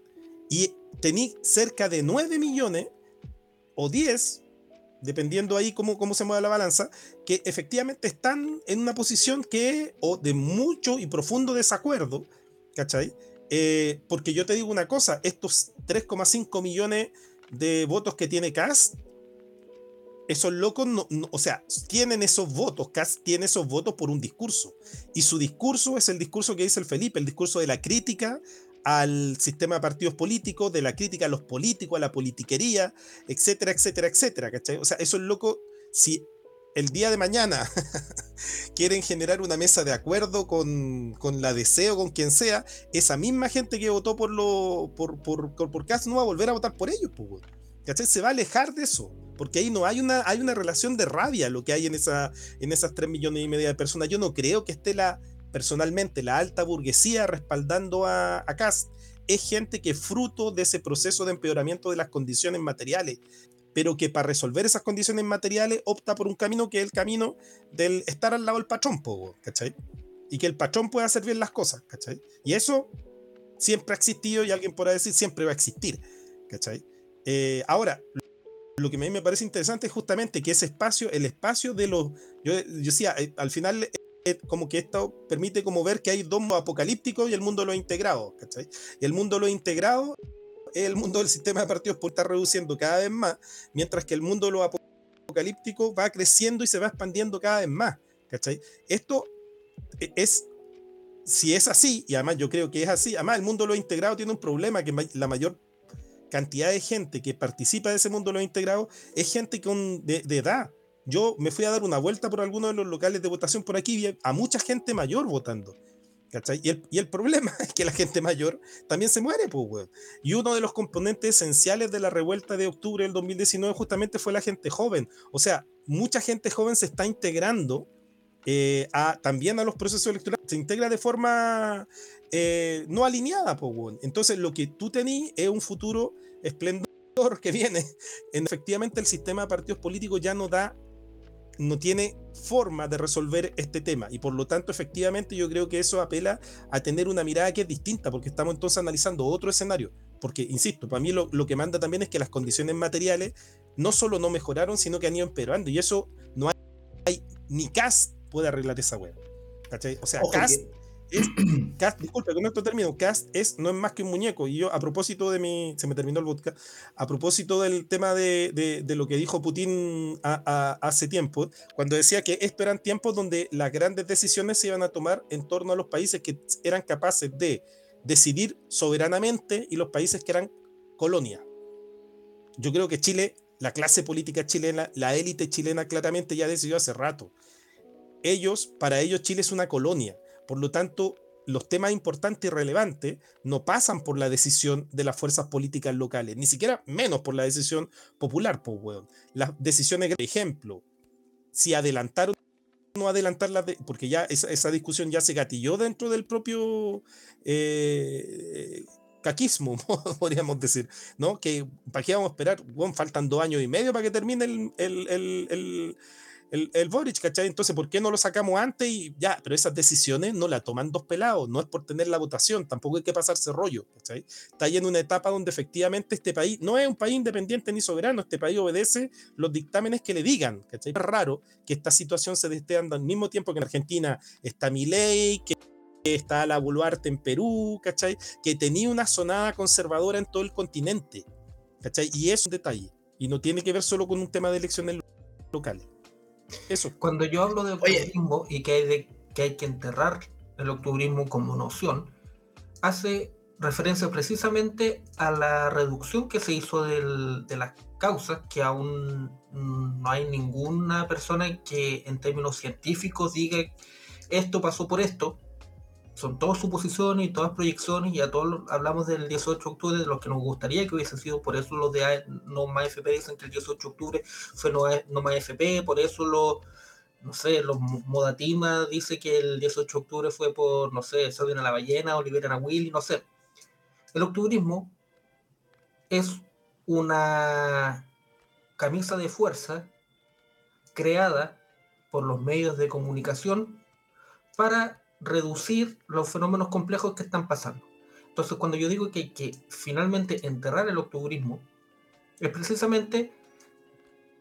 Y tení cerca de 9 millones o 10, dependiendo ahí cómo, cómo se mueve la balanza, que efectivamente están en una posición que o de mucho y profundo desacuerdo, ¿cachai? Eh, porque yo te digo una cosa, estos 3,5 millones de votos que tiene Cast, esos locos, no, o sea, tienen esos votos, Cast tiene esos votos por un discurso. Y su discurso es el discurso que dice el Felipe, el discurso de la crítica al sistema de partidos políticos, de la crítica a los políticos, a la politiquería, etcétera, etcétera, etcétera. O sea, esos locos, si el día de mañana quieren generar una mesa de acuerdo con, con la deseo, con quien sea, esa misma gente que votó por lo por, por, por, no va a volver a votar por ellos, pues, Se va a alejar de eso. Porque ahí no hay una, hay una relación de rabia lo que hay en, esa, en esas 3 millones y media de personas. Yo no creo que esté la, personalmente, la alta burguesía respaldando a, a. Es gente que fruto de ese proceso de empeoramiento de las condiciones materiales, pero que para resolver esas condiciones materiales opta por un camino que es el camino del estar al lado del patrón, ¿cachai? y que el patrón pueda hacer bien las cosas, ¿cachai? Y eso siempre ha existido y alguien podrá decir siempre va a existir, ¿cachai? Eh, ahora, lo que a mí me parece interesante es justamente que ese espacio, el espacio de los, yo, decía, eh, al final como que esto permite como ver que hay dos apocalípticos y el mundo lo integrado, ¿cachai? Y el mundo lo integrado es el mundo del sistema de partidos por estar reduciendo cada vez más, mientras que el mundo de lo apocalíptico va creciendo y se va expandiendo cada vez más. Esto e, es si es así, y además yo creo que es así, además el mundo lo integrado tiene un problema que la mayor cantidad de gente que participa de ese mundo lo integrado es gente con, de, edad. Yo me fui a dar una vuelta por algunos de los locales de votación por aquí y a mucha gente mayor votando. ¿Cachai? Y, el, y el, problema es que la gente mayor también se muere, pues, Y uno de los componentes esenciales de la revuelta de octubre del 2019 justamente fue la gente joven. O sea, mucha gente joven se está integrando eh, también a los procesos electorales, se integra de forma eh, no alineada. Po, Entonces lo que tú tenés es un futuro esplendor que viene. En, efectivamente el sistema de partidos políticos ya no da, no tiene forma de resolver este tema y por lo tanto efectivamente yo creo que eso apela a tener una mirada que es distinta porque estamos entonces analizando otro escenario. Porque, insisto, para mí lo, lo que manda también es que las condiciones materiales no solo no mejoraron, sino que han ido empeorando. Y eso no hay, hay ni cast puede arreglar esa web. ¿Cachai? O sea, Cast es, Cast, disculpe, con esto termino. Cast es, no es más que un muñeco. Y yo, a propósito de mi. Se me terminó el vodka. A propósito del tema de, de, de lo que dijo Putin hace tiempo, cuando decía que estos eran tiempos donde las grandes decisiones se iban a tomar en torno a los países que eran capaces de decidir soberanamente y los países que eran colonia. Yo creo que Chile, la clase política chilena, la élite chilena claramente ya decidió hace rato ellos, para ellos Chile es una colonia. Por lo tanto, los temas importantes y relevantes no pasan por la decisión de las fuerzas políticas locales, ni siquiera menos por la decisión popular, pues. Las decisiones, por ejemplo, si adelantar o no adelantar porque ya esa, discusión ya se gatilló dentro del propio eh, caquismo, podríamos decir, ¿no? Que para qué vamos a esperar, weón, faltan dos años y medio para que termine el el, el Boric, ¿cachai? Entonces, ¿por qué no lo sacamos antes? Y ya, pero esas decisiones no las toman dos pelados, no es por tener la votación, tampoco hay que pasarse rollo, ¿cachai? Está ahí en una etapa donde efectivamente este país no es un país independiente ni soberano, este país obedece los dictámenes que le digan, ¿cachai? Es raro que esta situación se esté dando al mismo tiempo que en Argentina está mi ley, que está la Boluarte en Perú, ¿cachai? Que tenía una sonada conservadora en todo el continente, ¿cachai? Y es un detalle, y no tiene que ver solo con un tema de elecciones locales. Eso. Cuando yo hablo de octubrismo y que hay, de, que hay que enterrar el octubrismo como noción, hace referencia precisamente a la reducción que se hizo de las causas, que aún no hay ninguna persona que en términos científicos diga esto pasó por esto, son todas suposiciones y todas proyecciones, y a todos hablamos del 18 de octubre, de lo que nos gustaría que hubiese sido, por eso los de No Más FP dicen que el 18 de octubre fue No, no Más FP, por eso los, no sé, los Modatima dice que el 18 de octubre fue por, no sé, Salven a la ballena o liberan a Willy, no sé. El octubrismo es una camisa de fuerza creada por los medios de comunicación para reducir los fenómenos complejos que están pasando. Entonces, cuando yo digo que hay que finalmente enterrar el octubrismo, es precisamente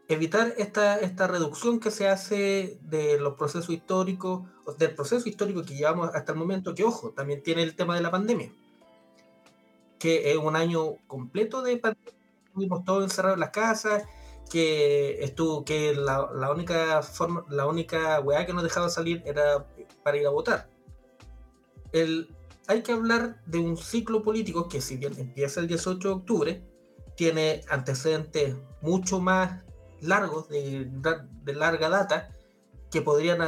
evitar esta, esta reducción que se hace de los procesos históricos, del proceso histórico que llevamos hasta el momento, que ojo, también tiene el tema de la pandemia, que es un año completo de pandemia, estuvimos todos encerrados en las casas, que estuvo, que la, la, única forma, la única weá que nos dejaba salir era para ir a votar. El, hay que hablar de un ciclo político que si bien empieza el 18 de octubre, tiene antecedentes mucho más largos, de, de larga data, que podrían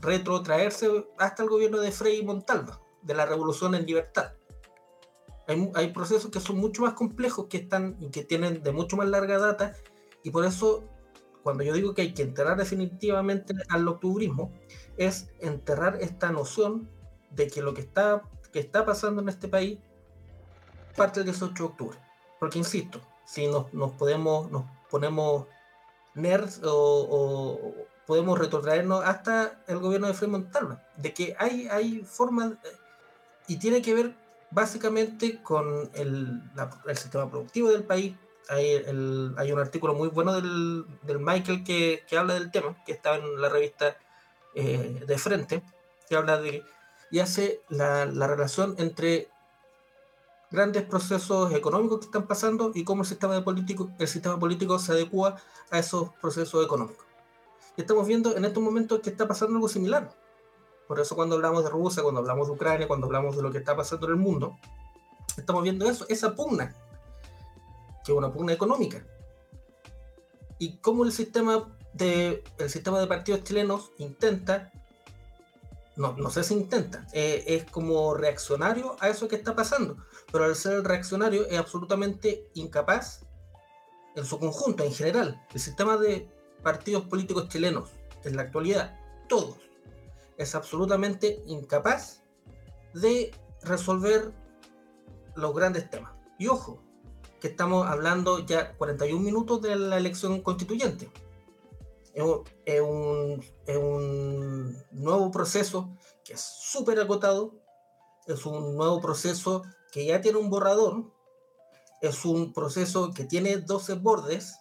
retrotraerse hasta el gobierno de Frei y Montalva, de la Revolución en Libertad. Hay, procesos que son mucho más complejos, que, están, que tienen de mucho más larga data, y por eso cuando yo digo que hay que enterrar definitivamente al octubrismo, es enterrar esta noción de que lo que está, que está pasando en este país parte del 18 de octubre. Porque insisto, si nos, podemos, nos ponemos nerds o, podemos retrotraernos hasta el gobierno de Frei Montalva, de que hay, hay formas, y tiene que ver básicamente con el, el sistema productivo del país. Hay, el, hay un artículo muy bueno del, del Michael que, que, habla del tema, que está en la revista eh, de frente, que habla de y hace la, la relación entre grandes procesos económicos que están pasando y cómo el sistema, de político, el sistema político se adecua a esos procesos económicos. Y estamos viendo en estos momentos que está pasando algo similar. Por eso cuando hablamos de Rusia, cuando hablamos de Ucrania, cuando hablamos de lo que está pasando en el mundo, estamos viendo eso, esa pugna, que es una pugna económica. Y cómo el sistema de, el sistema de partidos chilenos intenta no, no sé si intenta, eh, es como reaccionario a eso que está pasando, pero al ser reaccionario es absolutamente incapaz en su conjunto, en general. El sistema de partidos políticos chilenos en la actualidad, todos, es absolutamente incapaz de resolver los grandes temas. Y ojo, que estamos hablando ya 41 minutos de la elección constituyente es un, un, nuevo proceso que es súper acotado, es un nuevo proceso que ya tiene un borrador, es un proceso que tiene 12 bordes,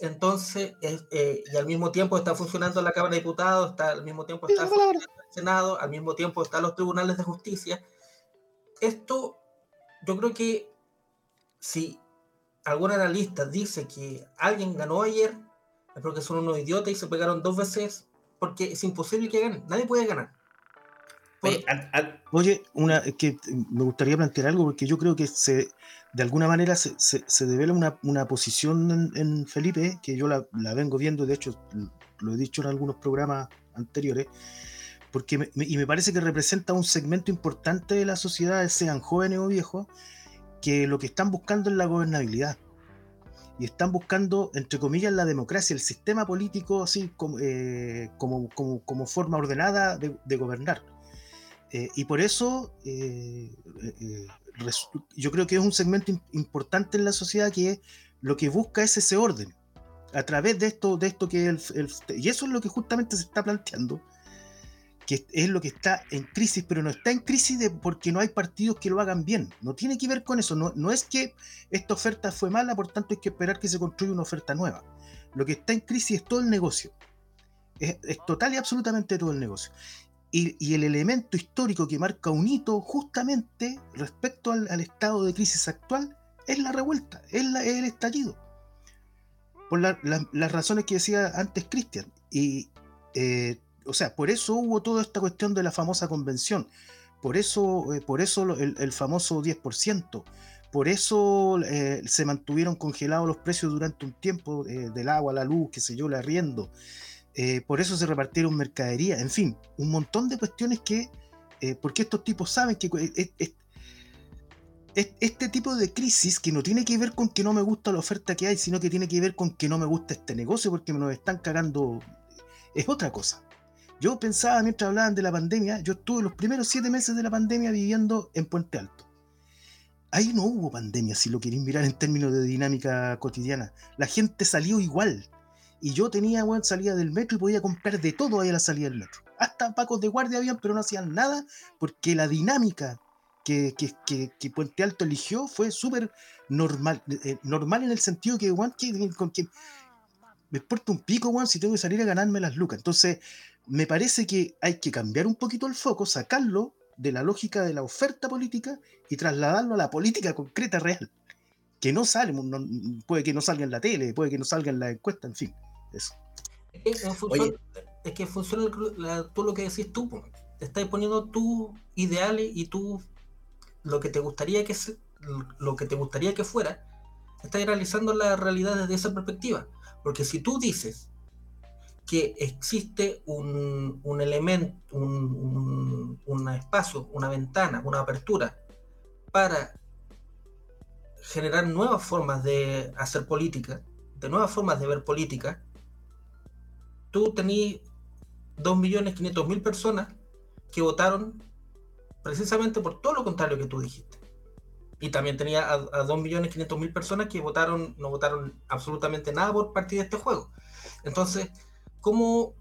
entonces, eh, y al mismo tiempo está funcionando la Cámara de Diputados, está, al mismo tiempo está funcionando el Senado, al mismo tiempo están los tribunales de justicia. Esto, yo creo que si algún analista dice que alguien ganó ayer, porque son unos idiotas y se pegaron dos veces porque es imposible que ganen. Nadie puede ganar. Oye, una, que me gustaría plantear algo porque yo creo que se, de alguna manera se, se, devela una, una posición en, Felipe que yo la, la, vengo viendo, de hecho lo he dicho en algunos programas anteriores, porque y me parece que representa un segmento importante de la sociedad, sean jóvenes o viejos, que lo que están buscando es la gobernabilidad y están buscando, entre comillas, la democracia, el sistema político así como, eh, como, como, forma ordenada de, gobernar. Eh, y por eso eh, yo creo que es un segmento importante en la sociedad que lo que busca es ese orden. A través de esto, de esto que el, y eso es lo que justamente se está planteando, que es lo que está en crisis, pero no está en crisis de, porque no hay partidos que lo hagan bien. No tiene que ver con eso. No, no es que esta oferta fue mala, por tanto hay que esperar que se construya una oferta nueva. Lo que está en crisis es todo el negocio. Es, total y absolutamente todo el negocio. Y, el elemento histórico que marca un hito justamente respecto al, estado de crisis actual es la revuelta, es, el estallido. Por las razones que decía antes Cristian. Y eh, o sea, por eso hubo toda esta cuestión de la famosa convención, por eso, eh, por eso el, famoso 10%, por eso eh, se mantuvieron congelados los precios durante un tiempo eh, del agua, la luz, qué sé yo, el arriendo, por eso se repartieron mercadería, en fin, un montón de cuestiones que, porque estos tipos saben que este tipo de crisis que no tiene que ver con que no me gusta la oferta que hay, sino que tiene que ver con que no me gusta este negocio porque me lo están cagando, es otra cosa. Yo pensaba mientras hablaban de la pandemia, yo estuve los primeros siete meses de la pandemia viviendo en Puente Alto. Ahí no hubo pandemia, si lo queréis mirar en términos de dinámica cotidiana. La gente salió igual. Y yo tenía, buena salida del metro y podía comprar de todo ahí a la salida del metro. Hasta pacos de guardia habían, pero no hacían nada porque la dinámica que, que, Puente Alto eligió fue súper normal. Eh, normal en el sentido que, bueno, que, con que me importa un pico, bueno, si tengo que salir a ganarme las lucas. Entonces, me parece que hay que cambiar un poquito el foco, sacarlo de la lógica de la oferta política y trasladarlo a la política concreta real. Que no sale, puede que no salga en la tele, puede que no salga en la encuesta, en fin, eso. Es que, es que funciona todo lo que decís tú, te estás poniendo tus ideales y tú lo que te gustaría que lo que te gustaría que fuera, estás realizando la realidad desde esa perspectiva. Porque si tú dices que existe un, elemento, un, espacio, una ventana, una apertura para generar nuevas formas de hacer política, de nuevas formas de ver política, tú tenías 2.500.000 personas que votaron precisamente por todo lo contrario que tú dijiste. Y también tenía a, a 2.500.000 personas que votaron, no votaron absolutamente nada por partir de este juego. Entonces, cómo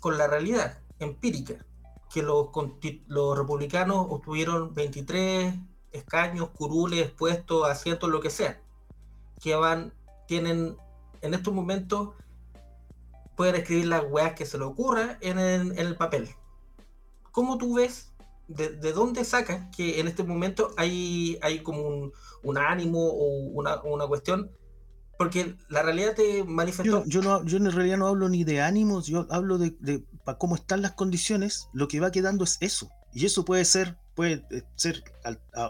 con la realidad empírica, que los, los republicanos obtuvieron 23 escaños, curules, puestos, asientos, lo que sea, que van, tienen en estos momentos, pueden escribir las weas que se le ocurra en el, papel. ¿Cómo tú ves, de, dónde sacas que en este momento hay, hay como un, ánimo o una, una cuestión porque la realidad te manifestó. Yo, no, yo en realidad no hablo ni de ánimos, yo hablo de, cómo están las condiciones, lo que va quedando es eso. Y eso puede ser, puede eh, ser,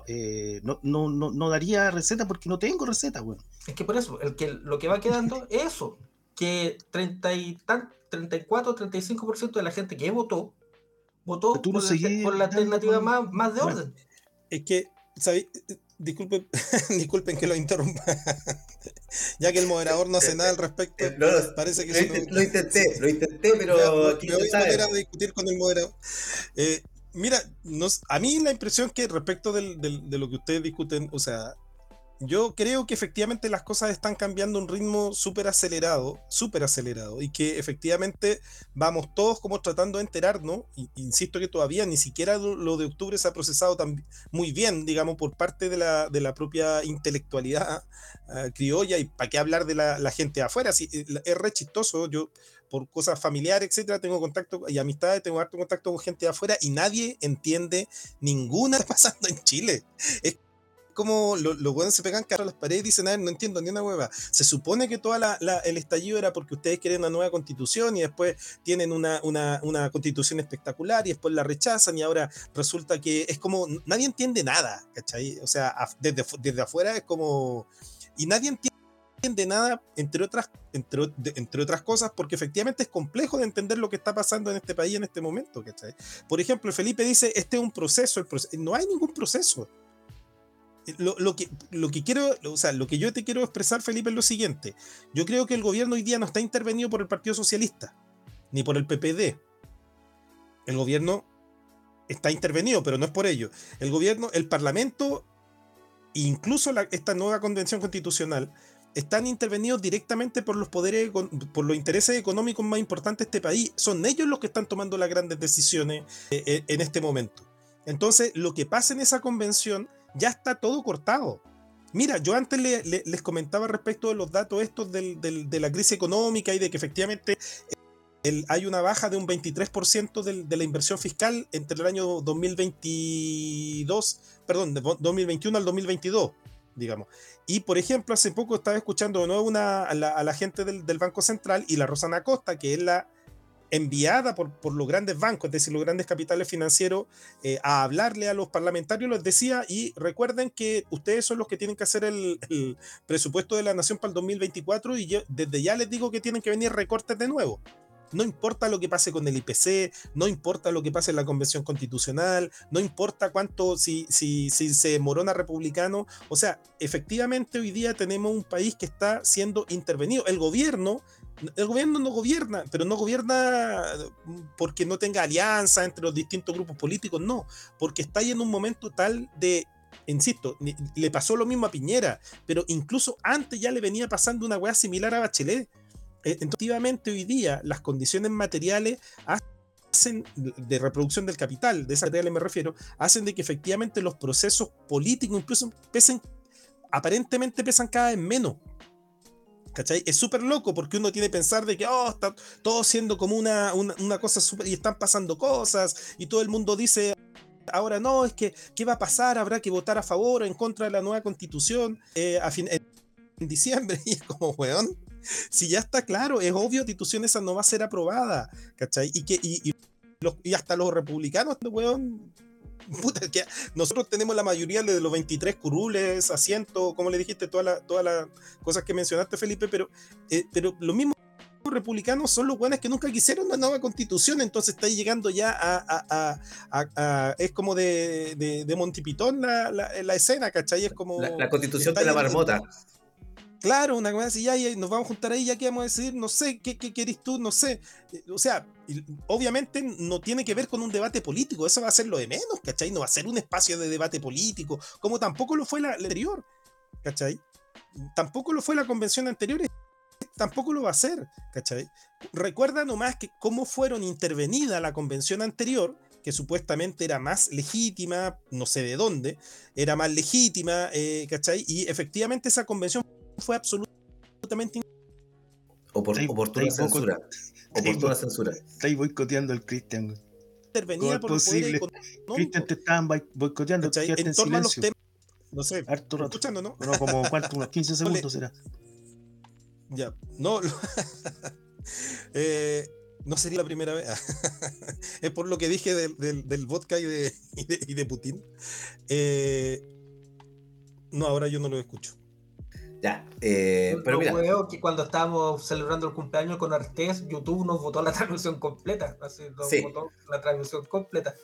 eh, no, no, no, daría receta porque no tengo receta, bueno. Es que por eso, el que, lo que va quedando es eso, que 30 y tan, 34, 35% de la gente que votó, votó por, la, alternativa más, más de orden. Es que, ¿sabes? Disculpen, disculpen que lo interrumpa. ya que el moderador no hace nada al respecto. Eh, parece que lo, intenté, lo intenté, pero aquí me voy a discutir con el moderador. Eh, mira, nos, a mí la impresión que respecto del, de lo que ustedes discuten, o sea, yo creo que efectivamente las cosas están cambiando a un ritmo súper acelerado, súper acelerado, y que efectivamente vamos todos como tratando de enterarnos, insisto que todavía ni siquiera lo, de octubre se ha procesado tan, muy bien, digamos, por parte de la, de la propia intelectualidad ah, criolla, y para qué hablar de la, gente de afuera, si, eh, es re chistoso, yo por cosas familiares, etcétera, tengo contacto y amistades, tengo harto contacto con gente de afuera y nadie entiende ninguna pasando en Chile. Es como los buenos se pegan cara a las paredes y dicen, no entiendo ni una hueva. Se supone que todo el estallido era porque ustedes quieren una nueva constitución y después tienen una, una, constitución espectacular y después la rechazan y ahora resulta que es como, nadie entiende nada, ¿cachai? O sea, desde, desde afuera es como... Y nadie entiende nada, entre otras, entre, entre otras cosas, porque efectivamente es complejo de entender lo que está pasando en este país en este momento. ¿cachai? Por ejemplo, Felipe dice, este es un proceso, el proceso. no hay ningún proceso lo, que, lo que quiero, o sea, lo que yo te quiero expresar, Felipe, es lo siguiente. Yo creo que el gobierno hoy día no está intervenido por el Partido Socialista, ni por el PPD. El gobierno está intervenido, pero no es por ello. El gobierno, el Parlamento, incluso esta nueva convención constitucional, están intervenidos directamente por los poderes, por los intereses económicos más importantes de este país. Son ellos los que están tomando las grandes decisiones eh, eh, en este momento. Entonces, lo que pasa en esa convención ya está todo cortado. Mira, yo antes les comentaba respecto de los datos estos de la crisis económica y de que efectivamente hay una baja de un 23% de la inversión fiscal entre el año 2022, perdón, de 2021 al 2022, digamos. Y por ejemplo, hace poco estaba escuchando de nuevo una, a, la, gente del, del Banco Central y la Rosana Costa, que es la enviada por, por, los grandes bancos, es decir, los grandes capitales financieros, eh, a hablarle a los parlamentarios, les decía, y recuerden que ustedes son los que tienen que hacer el, presupuesto de la nación para el 2024 y yo desde ya les digo que tienen que venir recortes de nuevo. No importa lo que pase con el IPC, no importa lo que pase en la Convención Constitucional, no importa cuánto, si, si, si se morona republicano. O sea, efectivamente hoy día tenemos un país que está siendo intervenido. El gobierno el gobierno no gobierna, pero no gobierna porque no tenga alianza entre los distintos grupos políticos, no, porque está en un momento tal de, insisto, le pasó lo mismo a Piñera, pero incluso antes ya le venía pasando una weá similar a Bachelet. E, efectivamente, hoy día las condiciones materiales hacen de reproducción del capital, de esa materiales me refiero, hacen de que efectivamente los procesos políticos incluso pesen, aparentemente pesan cada vez menos. ¿Cachai? Es súper loco porque uno tiene que pensar de que, oh, está todo siendo como una, una, cosa súper y están pasando cosas y todo el mundo dice, ahora no, es que, ¿qué va a pasar? Habrá que votar a favor o en contra de la nueva constitución eh, a fin, en, diciembre. Y es como, weón, si ya está claro, es obvio, la constitución esa no va a ser aprobada, ¿cachai? Y, que, y, y hasta los republicanos, weón, que nosotros tenemos la mayoría de los 23 curules, asientos, como le dijiste, todas las todas las cosas que mencionaste, Felipe, pero, eh, pero lo mismo republicanos son los buenos que nunca quisieron una nueva constitución, entonces está llegando ya a, es como de, de, de Montipitón la, la, escena, ¿cachai? Es como... La, constitución de la marmota. Claro, una cosa así, ya, nos vamos a juntar ahí, ya que vamos a decir, no sé, ¿qué, qué querés tú? No sé. O sea, obviamente no tiene que ver con un debate político, eso va a ser lo de menos, ¿cachai? No va a ser un espacio de debate político, como tampoco lo fue la, anterior, ¿cachai? Tampoco lo fue la convención anterior, tampoco lo va a hacer, ¿cachai? Recuerda nomás que cómo fueron intervenida la convención anterior, que supuestamente era más legítima, no sé de dónde, era más legítima, eh, ¿cachai? Y efectivamente esa convención fue absolutamente... oportuna censura. Oportuna censura. Estáis boicoteando al Cristian. Intervenida por posible? Cristian te estaban boicoteando. En torno a los temas no sé, Arturo, escuchando, ¿no? No, como cuánto, unos 15 segundos será. Ya, no. eh, no sería la primera vez. es por lo que dije del, del, vodka y de, y de, Putin. Eh, no, ahora yo no lo escucho. Ya, eh, pero mira. Veo que cuando estábamos celebrando el cumpleaños con Artés, YouTube nos votó la transmisión completa. Así nos votó la transmisión completa.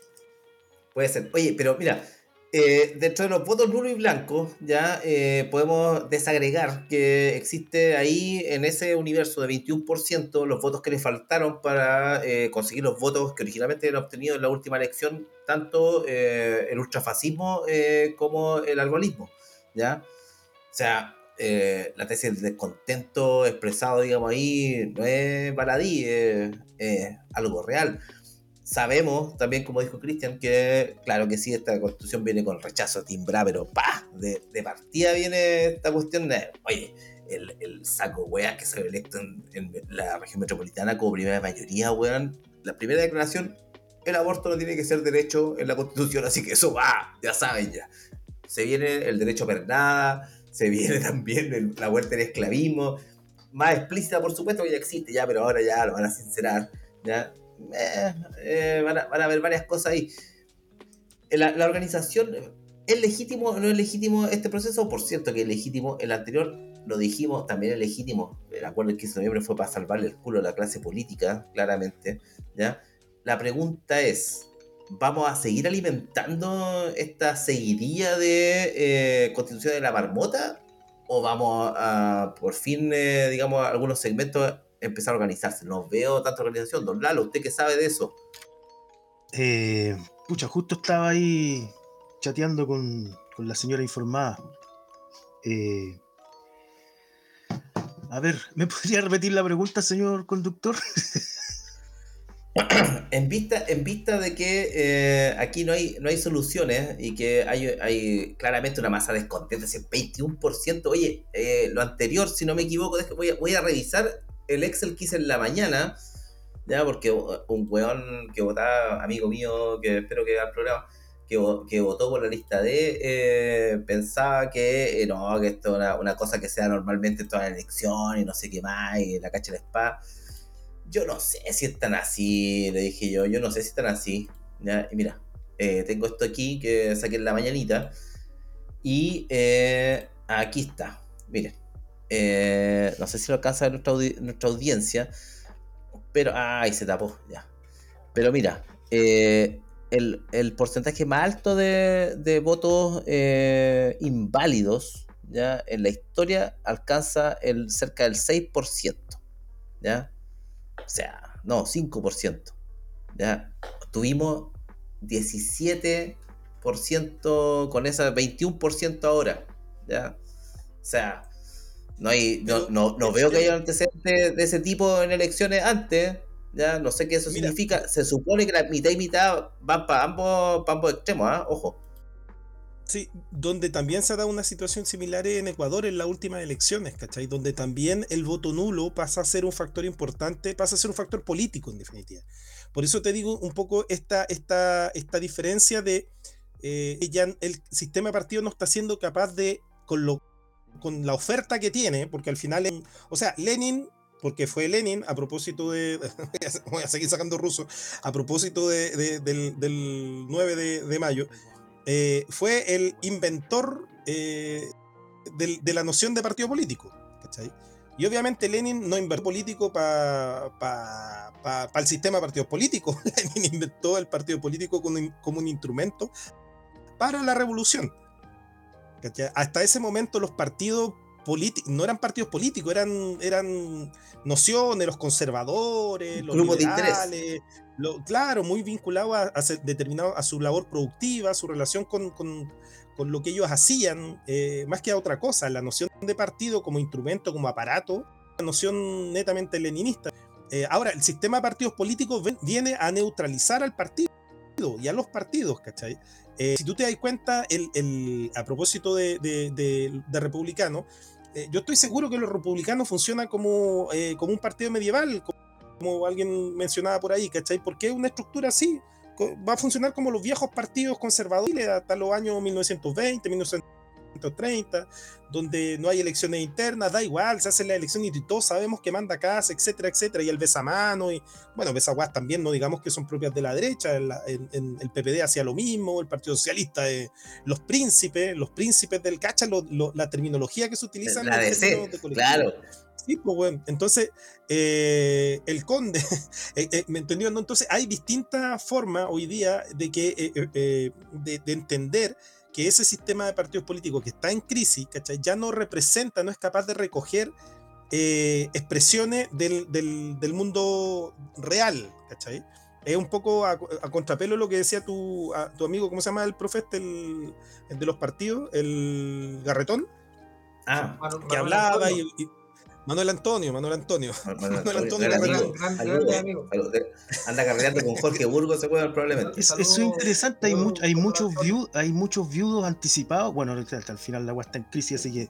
Puede ser. Oye, pero mira, eh, dentro de los votos nulos y blancos, ya eh, podemos desagregar que existe ahí en ese universo de 21% los votos que le faltaron para eh, conseguir los votos que originalmente habían obtenido en la última elección, tanto el ultrafascismo como el algoritmo. ¿ya? O sea, la tesis del descontento expresado, digamos, ahí no es baladí, es algo real. Sabemos también, como dijo Cristian, que claro que sí, esta constitución viene con rechazo timbra, pero pa, de, partida viene esta cuestión de, oye, el, el saco weas que se electo en, en, la región metropolitana como primera mayoría, weón. La primera declaración, el aborto no tiene que ser derecho en la constitución, así que eso va, ya saben ya. Se viene el derecho a pernada, se viene también la vuelta del esclavismo, más explícita por supuesto que ya existe ya, pero ahora ya lo van a sincerar, ya eh, eh, van, a, van, a, haber varias cosas ahí. La, la, organización, ¿es legítimo o no es legítimo este proceso? Por cierto que es legítimo, el anterior lo dijimos, también es legítimo. El acuerdo del 15 de noviembre fue para salvarle el culo a la clase política, claramente. ¿ya? La pregunta es, ¿vamos a seguir alimentando esta seguidilla de eh, constitución de la marmota? ¿O vamos a, por fin, eh, digamos, algunos segmentos empezar a organizarse. No veo tanta organización. Don Lalo, ¿usted qué sabe de eso? Eh, pucha, justo estaba ahí chateando con, la señora informada. Eh, a ver, ¿me podría repetir la pregunta, señor conductor? en, vista, en vista de que eh, aquí no hay, no hay soluciones y que hay, hay claramente una masa descontenta, ese 21%, oye, lo anterior, si no me equivoco, voy a, voy a revisar el Excel que hice en la mañana, ya, porque un weón que votaba, amigo mío, que espero que vea el programa, que, que votó por la lista D, eh, pensaba que eh, no, que esto es una, cosa que sea normalmente en toda la elección y no sé qué más, y la cacha de spa. Yo no sé si están así, le dije yo, yo no sé si están así. ¿ya? Y mira, eh, tengo esto aquí que saqué en la mañanita. Y aquí está, miren. Eh, no sé si lo alcanza nuestra, audiencia. Pero. Ay, se tapó, ya. Pero mira, eh, el, porcentaje más alto de, votos eh, inválidos ¿ya? en la historia alcanza el cerca del 6%. ¿ya? O sea, no, 5%. ¿ya? Tuvimos 17% con esa 21% ahora. ¿ya? O sea, no, hay, no, no, no veo que haya antecedentes de ese tipo en elecciones antes. Ya no sé qué eso significa. Se supone que la mitad y mitad van para ambos, ambos extremos, ¿ah? ojo. Sí, donde también se ha dado una situación similar en Ecuador en las últimas elecciones, ¿cachai? Donde también el voto nulo pasa a ser un factor importante, pasa a ser un factor político en definitiva. Por eso te digo un poco esta, esta, esta diferencia de eh, ya el sistema de partido no está siendo capaz de, con lo con la oferta que tiene, porque al final, o sea, Lenin, porque fue Lenin, a propósito de, voy a seguir sacando ruso, a propósito de, del, 9 de, mayo, eh, fue el inventor eh, de, la noción de partido político. ¿cachai? Y obviamente Lenin no inventó político para pa, el sistema de partidos políticos. Lenin inventó el partido político como, como un instrumento para la revolución. Hasta ese momento los partidos políticos no eran partidos políticos, eran, eran nociones, los conservadores, los Grupos liberales, lo, claro, muy vinculados a, determinado, a su labor productiva, a su relación con, con, con lo que ellos hacían, eh, más que a otra cosa, la noción de partido como instrumento, como aparato, noción netamente leninista. Eh, ahora, el sistema de partidos políticos viene a neutralizar al partido y a los partidos, ¿cachai? Eh, si tú te das cuenta, el, a propósito de, de, republicano, eh, yo estoy seguro que los republicanos funcionan como, como un partido medieval, como, alguien mencionaba por ahí, ¿cachai? Porque una estructura así, va a funcionar como los viejos partidos conservadores hasta los años 1920, 1930 130, donde no hay elecciones internas, da igual, se hacen las elecciones y todos sabemos que manda casa, etcétera, etcétera, y el besamano, y bueno, besaguas también, no digamos que son propias de la derecha, en, el PPD hacía lo mismo, el Partido Socialista, los príncipes, los príncipes del cacha, la terminología que se utiliza la de claro. Sí, pues bueno, entonces eh, el conde, eh, eh, ¿me entendió? No, entonces hay distintas formas hoy día de que de, de entender que ese sistema de partidos políticos que está en crisis, ¿cachai? Ya no representa, no es capaz de recoger eh, expresiones del, del, mundo real, ¿cachai? Es un poco a, contrapelo lo que decía tu, tu amigo, ¿cómo se llama el profeta? El, de los partidos, el Garretón. Ah, que hablaba y, Manuel Antonio, Manuel Antonio. Manuel, Antonio, Anda carreando con Jorge Burgos, se puede probablemente. eso es interesante, hay, hay, muchos viudos, hay muchos viudos anticipados. Bueno, hasta el final la agua está en crisis, así que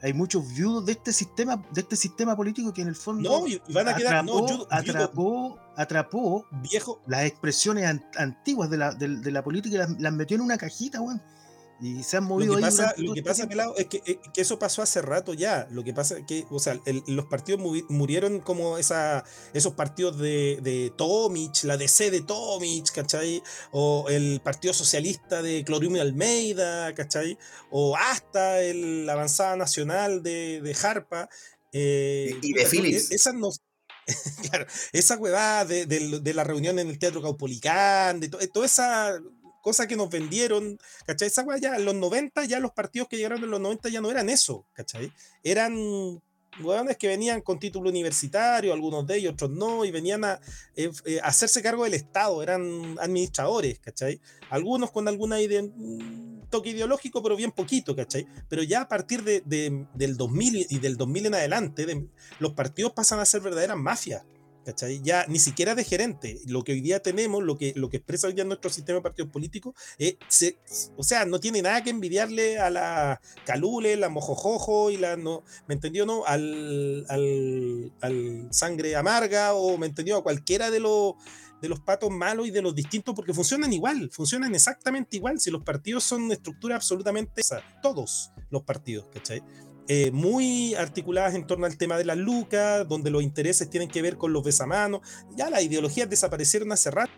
hay muchos viudos de este sistema, de este sistema político que en el fondo no, van a quedar, atrapó, no, atrapó, atrapó viejo. las expresiones antiguas de la, de, la política y las, las, metió en una cajita, weón. Y se han movido lo que ahí pasa, lo que pasa es que, eh, que, eso pasó hace rato ya. Lo que pasa es que, o sea, los partidos murieron como esa, esos partidos de, de Tomic, la DC de Tomic, ¿cachai? O el Partido Socialista de Clorimio Almeida, ¿cachai? O hasta el, la Avanzada Nacional de, de Harpa. Eh, y de Phillips. Esas no, claro, esa huevada de, de, la reunión en el Teatro Caupolicán, de toda esa cosa que nos vendieron, ¿cachai? Esa ya en los 90, ya los partidos que llegaron en los 90 ya no eran eso, ¿cachai? Eran hueones que venían con título universitario, algunos de ellos, otros no, y venían a eh, eh, hacerse cargo del Estado, eran administradores, ¿cachai? Algunos con alguna idea, un toque ideológico, pero bien poquito, ¿cachai? Pero ya a partir de, del 2000 y del 2000 en adelante, los partidos pasan a ser verdaderas mafias, ¿cachai? Ya ni siquiera de gerente. Lo que hoy día tenemos, lo que, lo que expresa hoy día nuestro sistema de partidos políticos, es, o sea, no tiene nada que envidiarle a la Calule, la Mojojojo y la, no, ¿me entendió? No, al, al, al Sangre Amarga o, ¿me entendió? A cualquiera de los de los patos malos y de los distintos, porque funcionan igual, funcionan exactamente igual. Si los partidos son estructuras absolutamente esa, todos los partidos, ¿cachai? Eh, muy articuladas en torno al tema de las lucas, donde los intereses tienen que ver con los besamanos. Ya las ideologías desaparecieron hace rato.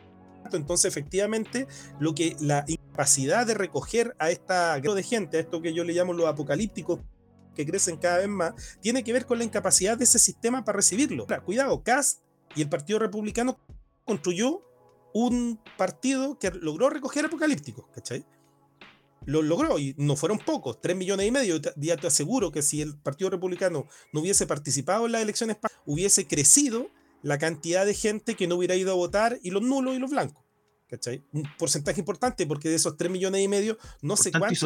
Entonces, efectivamente, lo que la incapacidad de recoger a esta de gente, a esto que yo le llamo los apocalípticos, que crecen cada vez más, tiene que ver con la incapacidad de ese sistema para recibirlo. cuidado, Cast y el Partido Republicano construyó un partido que logró recoger apocalípticos, ¿cachai? Lo logró y no fueron pocos, 3 millones y medio. Ya te aseguro que si el Partido Republicano no hubiese participado en las elecciones, hubiese crecido la cantidad de gente que no hubiera ido a votar y los nulos y los blancos. ¿Cachai? Un porcentaje importante porque de esos 3 millones y medio, no sé cuántos.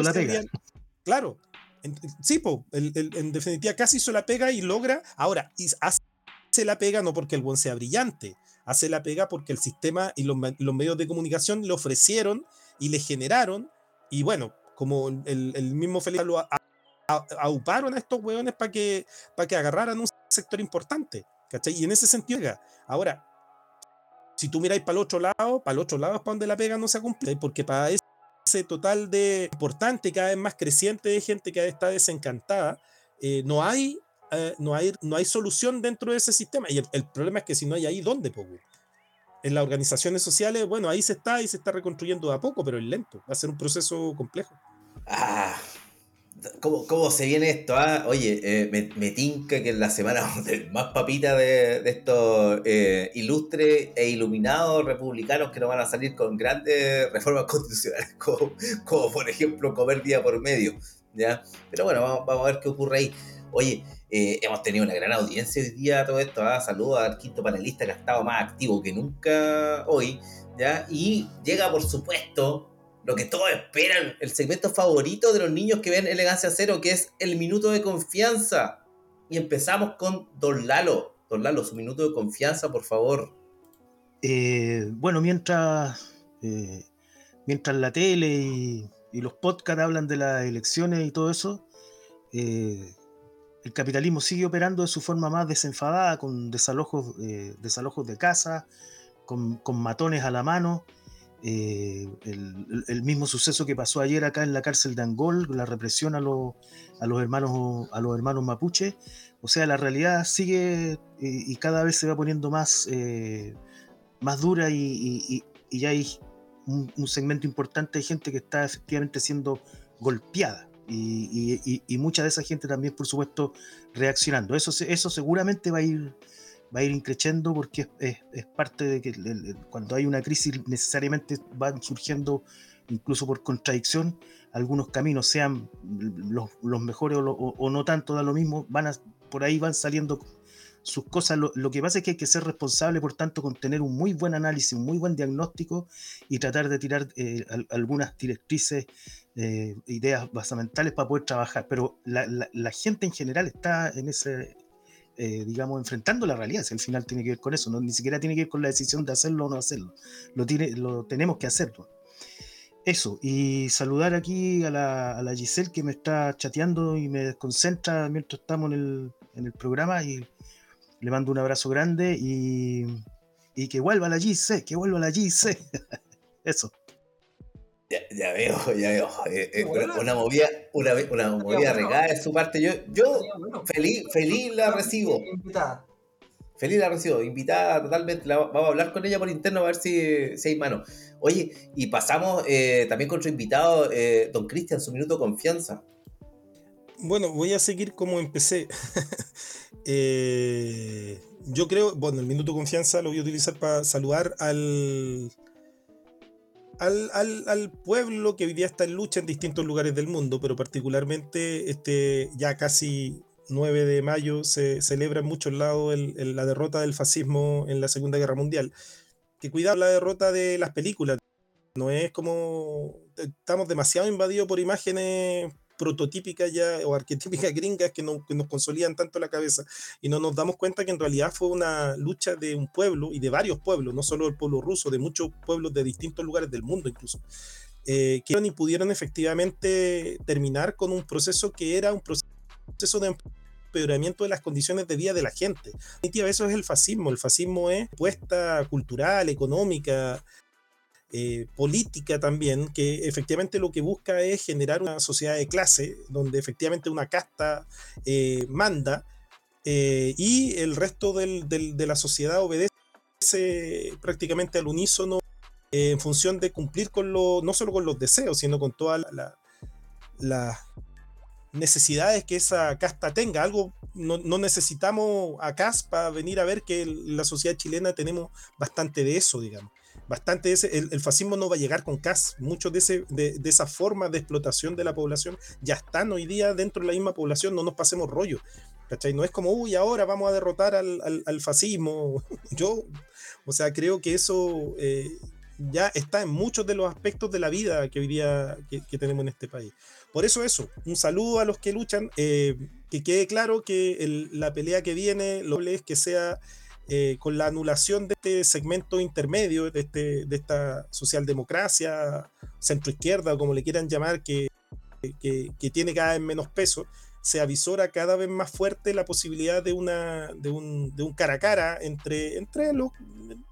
Claro, en, sí, en definitiva casi hizo la pega y logra. Ahora, hace la pega no porque el buen sea brillante, hace la pega porque el sistema y los, los medios de comunicación le ofrecieron y le generaron y bueno, como el, mismo Felipe lo auparon a estos hueones para que, para que agarraran un sector importante. ¿cachai? Y en ese sentido, ahora, si tú miráis para el otro lado, para el otro lado es para donde la pega no se cumple, porque para ese total de importante, cada vez más creciente de gente que está desencantada, eh, no hay eh, no, hay, no hay solución dentro de ese sistema. Y el, problema es que si no hay ahí, ¿dónde? Pues, en las organizaciones sociales, bueno, ahí se está y se está reconstruyendo de a poco, pero es lento, va a ser un proceso complejo. Ah, ¿cómo, cómo se viene esto? Ah? Oye, eh, me, tinca que en la semana más papita de, estos eh, ilustres e iluminados republicanos que nos van a salir con grandes reformas constitucionales, como, como por ejemplo comer día por medio. ¿ya? Pero bueno, vamos, vamos a ver qué ocurre ahí. Oye, eh, hemos tenido una gran audiencia hoy día, todo esto. ¿ah? Saludos al quinto panelista que ha estado más activo que nunca hoy. ¿ya? Y llega, por supuesto, lo que todos esperan, el segmento favorito de los niños que ven Elegancia Cero, que es el minuto de confianza. y empezamos con Don Lalo. Don Lalo, su minuto de confianza, por favor. Eh, bueno, mientras, eh, mientras la tele y, los podcasts hablan de las elecciones y todo eso, el capitalismo sigue operando de su forma más desenfadada, con desalojos, desalojos de casa, con, matones a la mano. El, el, mismo suceso que pasó ayer acá en la cárcel de Angol, la represión a, los, hermanos, mapuche. O sea, la realidad sigue y, cada vez se va poniendo más, más dura y, ya hay un, segmento importante de gente que está efectivamente siendo golpeada. Y, mucha de esa gente también, por supuesto, reaccionando. Eso, eso seguramente va a ir, va a ir increciendo porque es, parte de que cuando hay una crisis necesariamente van surgiendo, incluso por contradicción, algunos caminos, sean los, mejores o, o, no tanto, da lo mismo, van a, por ahí van saliendo sus cosas. Lo, que pasa es que hay que ser responsable, por tanto, con tener un muy buen análisis, un muy buen diagnóstico y tratar de tirar eh, algunas directrices, eh, ideas basamentales para poder trabajar. Pero la, gente en general está en ese, eh, digamos, enfrentando la realidad. Si al final tiene que ver con eso, ¿no? ni siquiera tiene que ver con la decisión de hacerlo o no hacerlo. Lo, tiene, lo tenemos que hacerlo. Eso, y saludar aquí a la, a la Giselle que me está chateando y me desconcentra mientras estamos en el, en el programa y le mando un abrazo grande y, y que vuelva la GC, que vuelva la GC. Eso. Ya, veo, ya veo. Eh, eh, una movida, una, una movida regada de su parte. Yo, yo feliz, feliz la recibo. Feliz la recibo, invitada totalmente. vamos a hablar con ella por interno a ver si, si hay mano. Oye, y pasamos eh, también con otro invitado, don Cristian, su minuto de confianza. Bueno, voy a seguir como empecé. Eh, yo creo, bueno, el minuto de confianza lo voy a utilizar para saludar al, al, pueblo que hoy día en lucha en distintos lugares del mundo, pero particularmente este ya casi 9 de mayo se celebra en muchos lados la derrota del fascismo en la Segunda Guerra Mundial. Que cuidado la derrota de las películas. No es como estamos demasiado invadidos por imágenes prototípicas ya o arquetípicas gringas que, no, que nos consolidan tanto la cabeza y no nos damos cuenta que en realidad fue una lucha de un pueblo y de varios pueblos, no solo el pueblo ruso, de muchos pueblos de distintos lugares del mundo incluso, eh, que y pudieron efectivamente terminar con un proceso que era un proceso de empeoramiento de las condiciones de vida de la gente. Eso es el fascismo. El fascismo es puesta cultural, económica, eh, política también, que efectivamente lo que busca es generar una sociedad de clase, donde efectivamente una casta eh, manda eh, y el resto de la sociedad obedece prácticamente al unísono en función de cumplir con lo, no solo con los deseos, sino con todas las necesidades que esa casta tenga. Algo no, no, necesitamos a CAS para venir a ver que la sociedad chilena tenemos bastante de eso, digamos bastante ese, el, fascismo no va a llegar con CAS. Muchos de, ese, de, de, esa forma de explotación de la población ya están hoy día dentro de la misma población, no nos pasemos rollo. ¿Cachai? No es como, uy, ahora vamos a derrotar al, al, fascismo. Yo, o sea, creo que eso eh, ya está en muchos de los aspectos de la vida que hoy día que, tenemos en este país. Por eso eso, un saludo a los que luchan, eh, que quede claro que la pelea que viene, lo es que sea eh, con la anulación de este segmento intermedio, de, este, de esta socialdemocracia, centroizquierda o como le quieran llamar, que, que, tiene cada vez menos peso, se avisora cada vez más fuerte la posibilidad de, una, de, un, de un cara a cara entre, entre lo,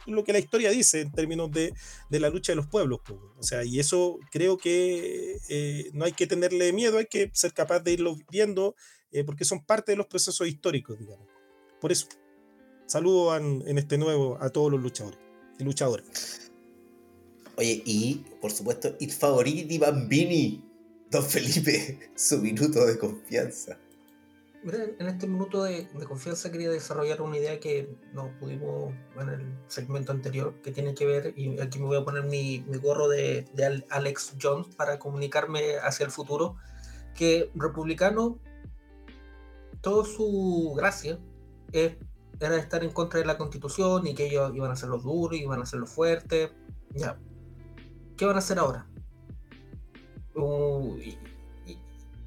lo que la historia dice en términos de, de la lucha de los pueblos. O sea, y eso creo que eh, no hay que tenerle miedo, hay que ser capaz de irlo viendo, eh, porque son parte de los procesos históricos, digamos. Por eso. Saludos en, este nuevo a todos los luchadores y luchadoras. Oye, y por supuesto, It Favoriti Bambini, Don Felipe, su minuto de confianza. en este minuto de, confianza quería desarrollar una idea que no pudimos en el segmento anterior, que tiene que ver, y aquí me voy a poner mi, gorro de, de, Alex Jones para comunicarme hacia el futuro, que republicano, toda su gracia es era estar en contra de la constitución y que ellos iban a ser los duros, y iban a ser los fuertes. Ya. ¿Qué van a hacer ahora? Uh, y,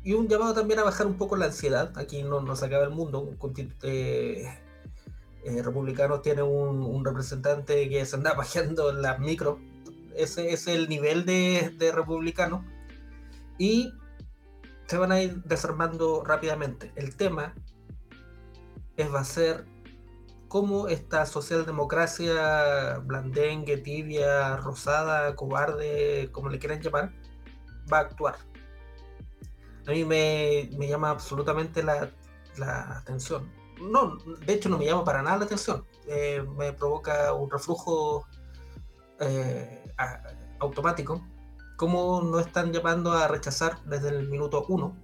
y un llamado también a bajar un poco la ansiedad. Aquí no nos acaba el mundo. Eh, eh, republicanos tiene un, representante que se anda bajando en las micros. Ese es el nivel de, de republicanos. Y se van a ir desarmando rápidamente. El tema es va a ser cómo esta socialdemocracia blandengue, tibia, rosada, cobarde, como le quieran llamar, va a actuar. A mí me, llama absolutamente la, atención. No, de hecho no me llama para nada la atención. Eh, me provoca un reflujo eh, automático. ¿Cómo no están llamando a rechazar desde el minuto uno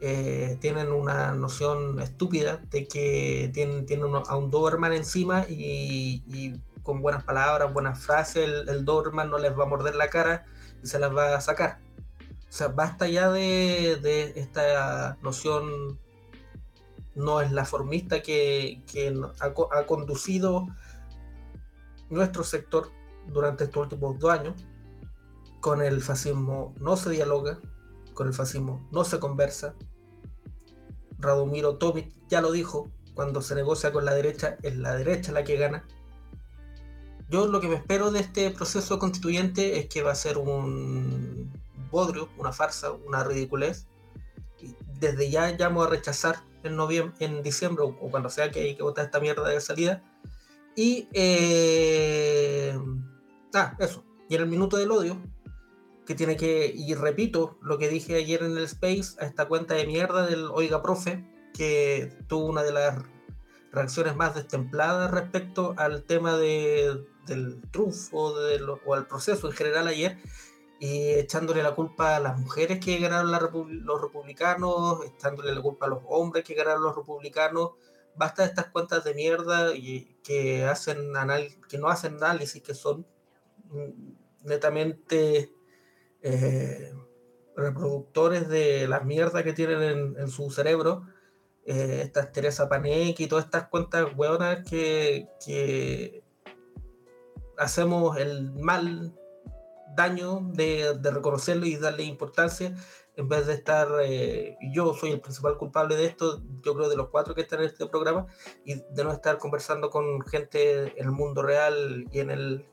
eh, tienen una noción estúpida de que tienen, tienen a un Doberman encima y, con buenas palabras, buenas frases, el, Doberman no les va a morder la cara y se las va a sacar. O sea, basta ya de, esta noción no es la formista que, ha, ha, conducido nuestro sector durante estos últimos dos años. Con el fascismo no se dialoga, con el fascismo no se conversa, Radomiro Tomic ya lo dijo, cuando se negocia con la derecha, es la derecha la que gana. Yo lo que me espero de este proceso constituyente es que va a ser un bodrio, una farsa, una ridiculez. desde ya llamo a rechazar en, noviembre, en diciembre o cuando sea que hay que votar esta mierda de salida. Y... Eh, ah, eso. Y en el minuto del odio, que tiene que, y repito lo que dije ayer en el Space, a esta cuenta de mierda del Oiga Profe, que tuvo una de las reacciones más destempladas respecto al tema de, del triunfo de o al proceso en general ayer, y echándole la culpa a las mujeres que ganaron los republicanos, echándole la culpa a los hombres que ganaron los republicanos. Basta de estas cuentas de mierda y que, hacen que no hacen análisis, que son netamente eh, reproductores de las mierdas que tienen en, su cerebro. Eh, estas Teresa Panek y todas estas cuentas hueonas que, hacemos el mal daño de, de, reconocerlo y darle importancia en vez de estar, eh, yo soy el principal culpable de esto, yo creo de los cuatro que están en este programa, y de no estar conversando con gente en el mundo real y en el,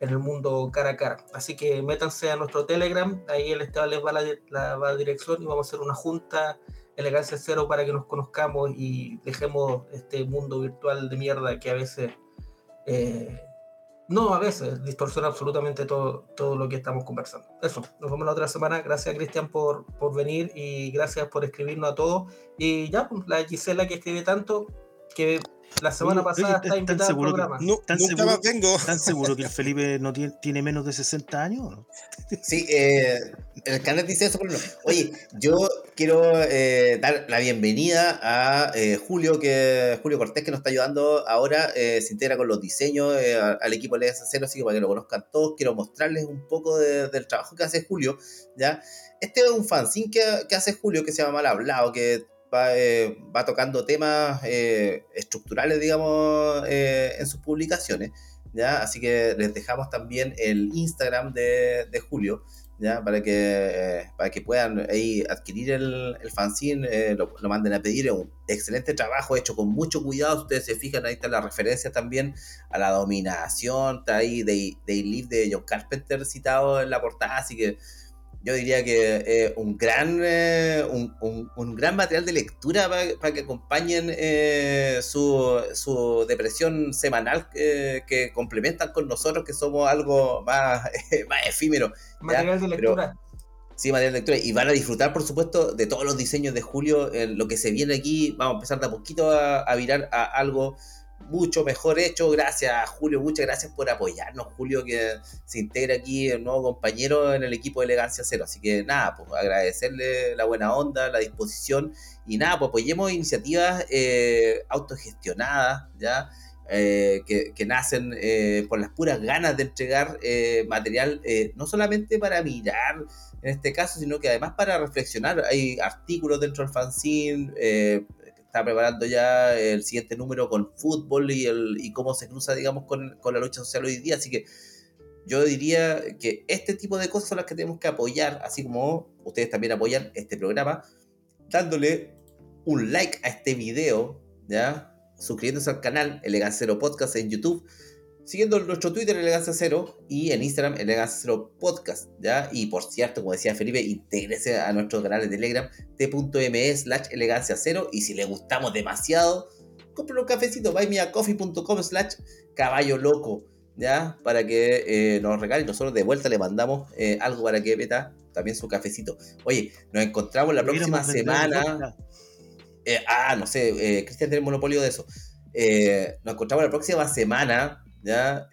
en el mundo cara a cara. Así que métanse a nuestro Telegram, ahí el Estado les va la, la, dirección y vamos a hacer una junta elegancia cero para que nos conozcamos y dejemos este mundo virtual de mierda que a veces, eh, no a veces, distorsiona absolutamente todo, todo lo que estamos conversando. Eso, nos vemos la otra semana. Gracias Cristian por, por venir y gracias por escribirnos a todos. Y ya, pues, la Gisela que escribe tanto, que la semana pasada está invitado al programa. no, ¿Tan, seguro, ¿Tan seguro que el Felipe no tiene, tiene menos de 60 años? Sí, eh, el canal dice eso, pero no. Oye, yo quiero eh, dar la bienvenida a eh, Julio, que Julio Cortés, que nos está ayudando ahora, se integra con los diseños al equipo de Cero, así que para que lo conozcan todos, quiero mostrarles un poco del trabajo que hace Julio, ¿ya? Este es un fanzine que, que hace Julio, que se llama Mal Hablado, que eh, va, tocando temas eh, estructurales, digamos, eh, en sus publicaciones. ¿ya? Así que les dejamos también el Instagram de, Julio, ¿ya? Para, que, para que puedan ahí adquirir el, el fanzine, lo, manden a pedir. Es un excelente trabajo hecho con mucho cuidado. Ustedes se fijan, ahí está la referencia también a la dominación. Está ahí They, Live de John Carpenter citado en la portada, así que yo diría que es un, gran, eh, un, gran material de lectura para, que acompañen eh, su, su, depresión semanal eh, que complementan con nosotros, que somos algo más, más efímero. Material de lectura. sí, material de lectura. Y van a disfrutar, por supuesto, de todos los diseños de Julio. lo que se viene aquí, vamos a empezar de a poquito a, a virar a algo mucho mejor hecho. Gracias, Julio. Muchas gracias por apoyarnos, Julio, que se integra aquí, el nuevo compañero en el equipo de Elegancia Cero. Así que nada, pues agradecerle la buena onda, la disposición y nada, pues apoyemos iniciativas eh, autogestionadas, ¿ya? Eh, que, nacen eh, por las puras ganas de entregar material, no solamente para mirar en este caso, sino que además para reflexionar. Hay artículos dentro del fanzine, está preparando ya el siguiente número con fútbol y, el, y cómo se cruza, digamos, con, la lucha social hoy día. Así que yo diría que este tipo de cosas son las que tenemos que apoyar, así como ustedes también apoyan este programa, dándole un like a este video, ¿ya? Suscribiéndose al canal Elegancia Cero Podcast en YouTube, siguiendo nuestro Twitter Elegancia Cero y en Instagram Elegancia Cero Podcast, ¿ya? Y por cierto, como decía Felipe, intégrese a nuestros canales de Telegram t.me slash elegancia cero y si le gustamos demasiado, compre un cafecito, buymeacoffee.com slash caballo loco, ¿ya? Para que eh, nos regale nosotros de vuelta le mandamos eh, algo para que meta también su cafecito. Oye, nos encontramos la próxima semana. Eh, ah, no sé, Cristian tiene el monopolio de eso. Nos encontramos la próxima semana, ¿ya?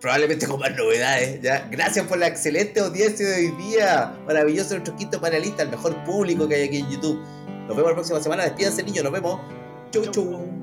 probablemente con más novedades, ¿ya? Gracias por la excelente audiencia de hoy día. Maravilloso nuestro quinto panelista, el mejor público que hay aquí en YouTube. Nos vemos la próxima semana. Despídense, niños. Nos vemos. chau. chau.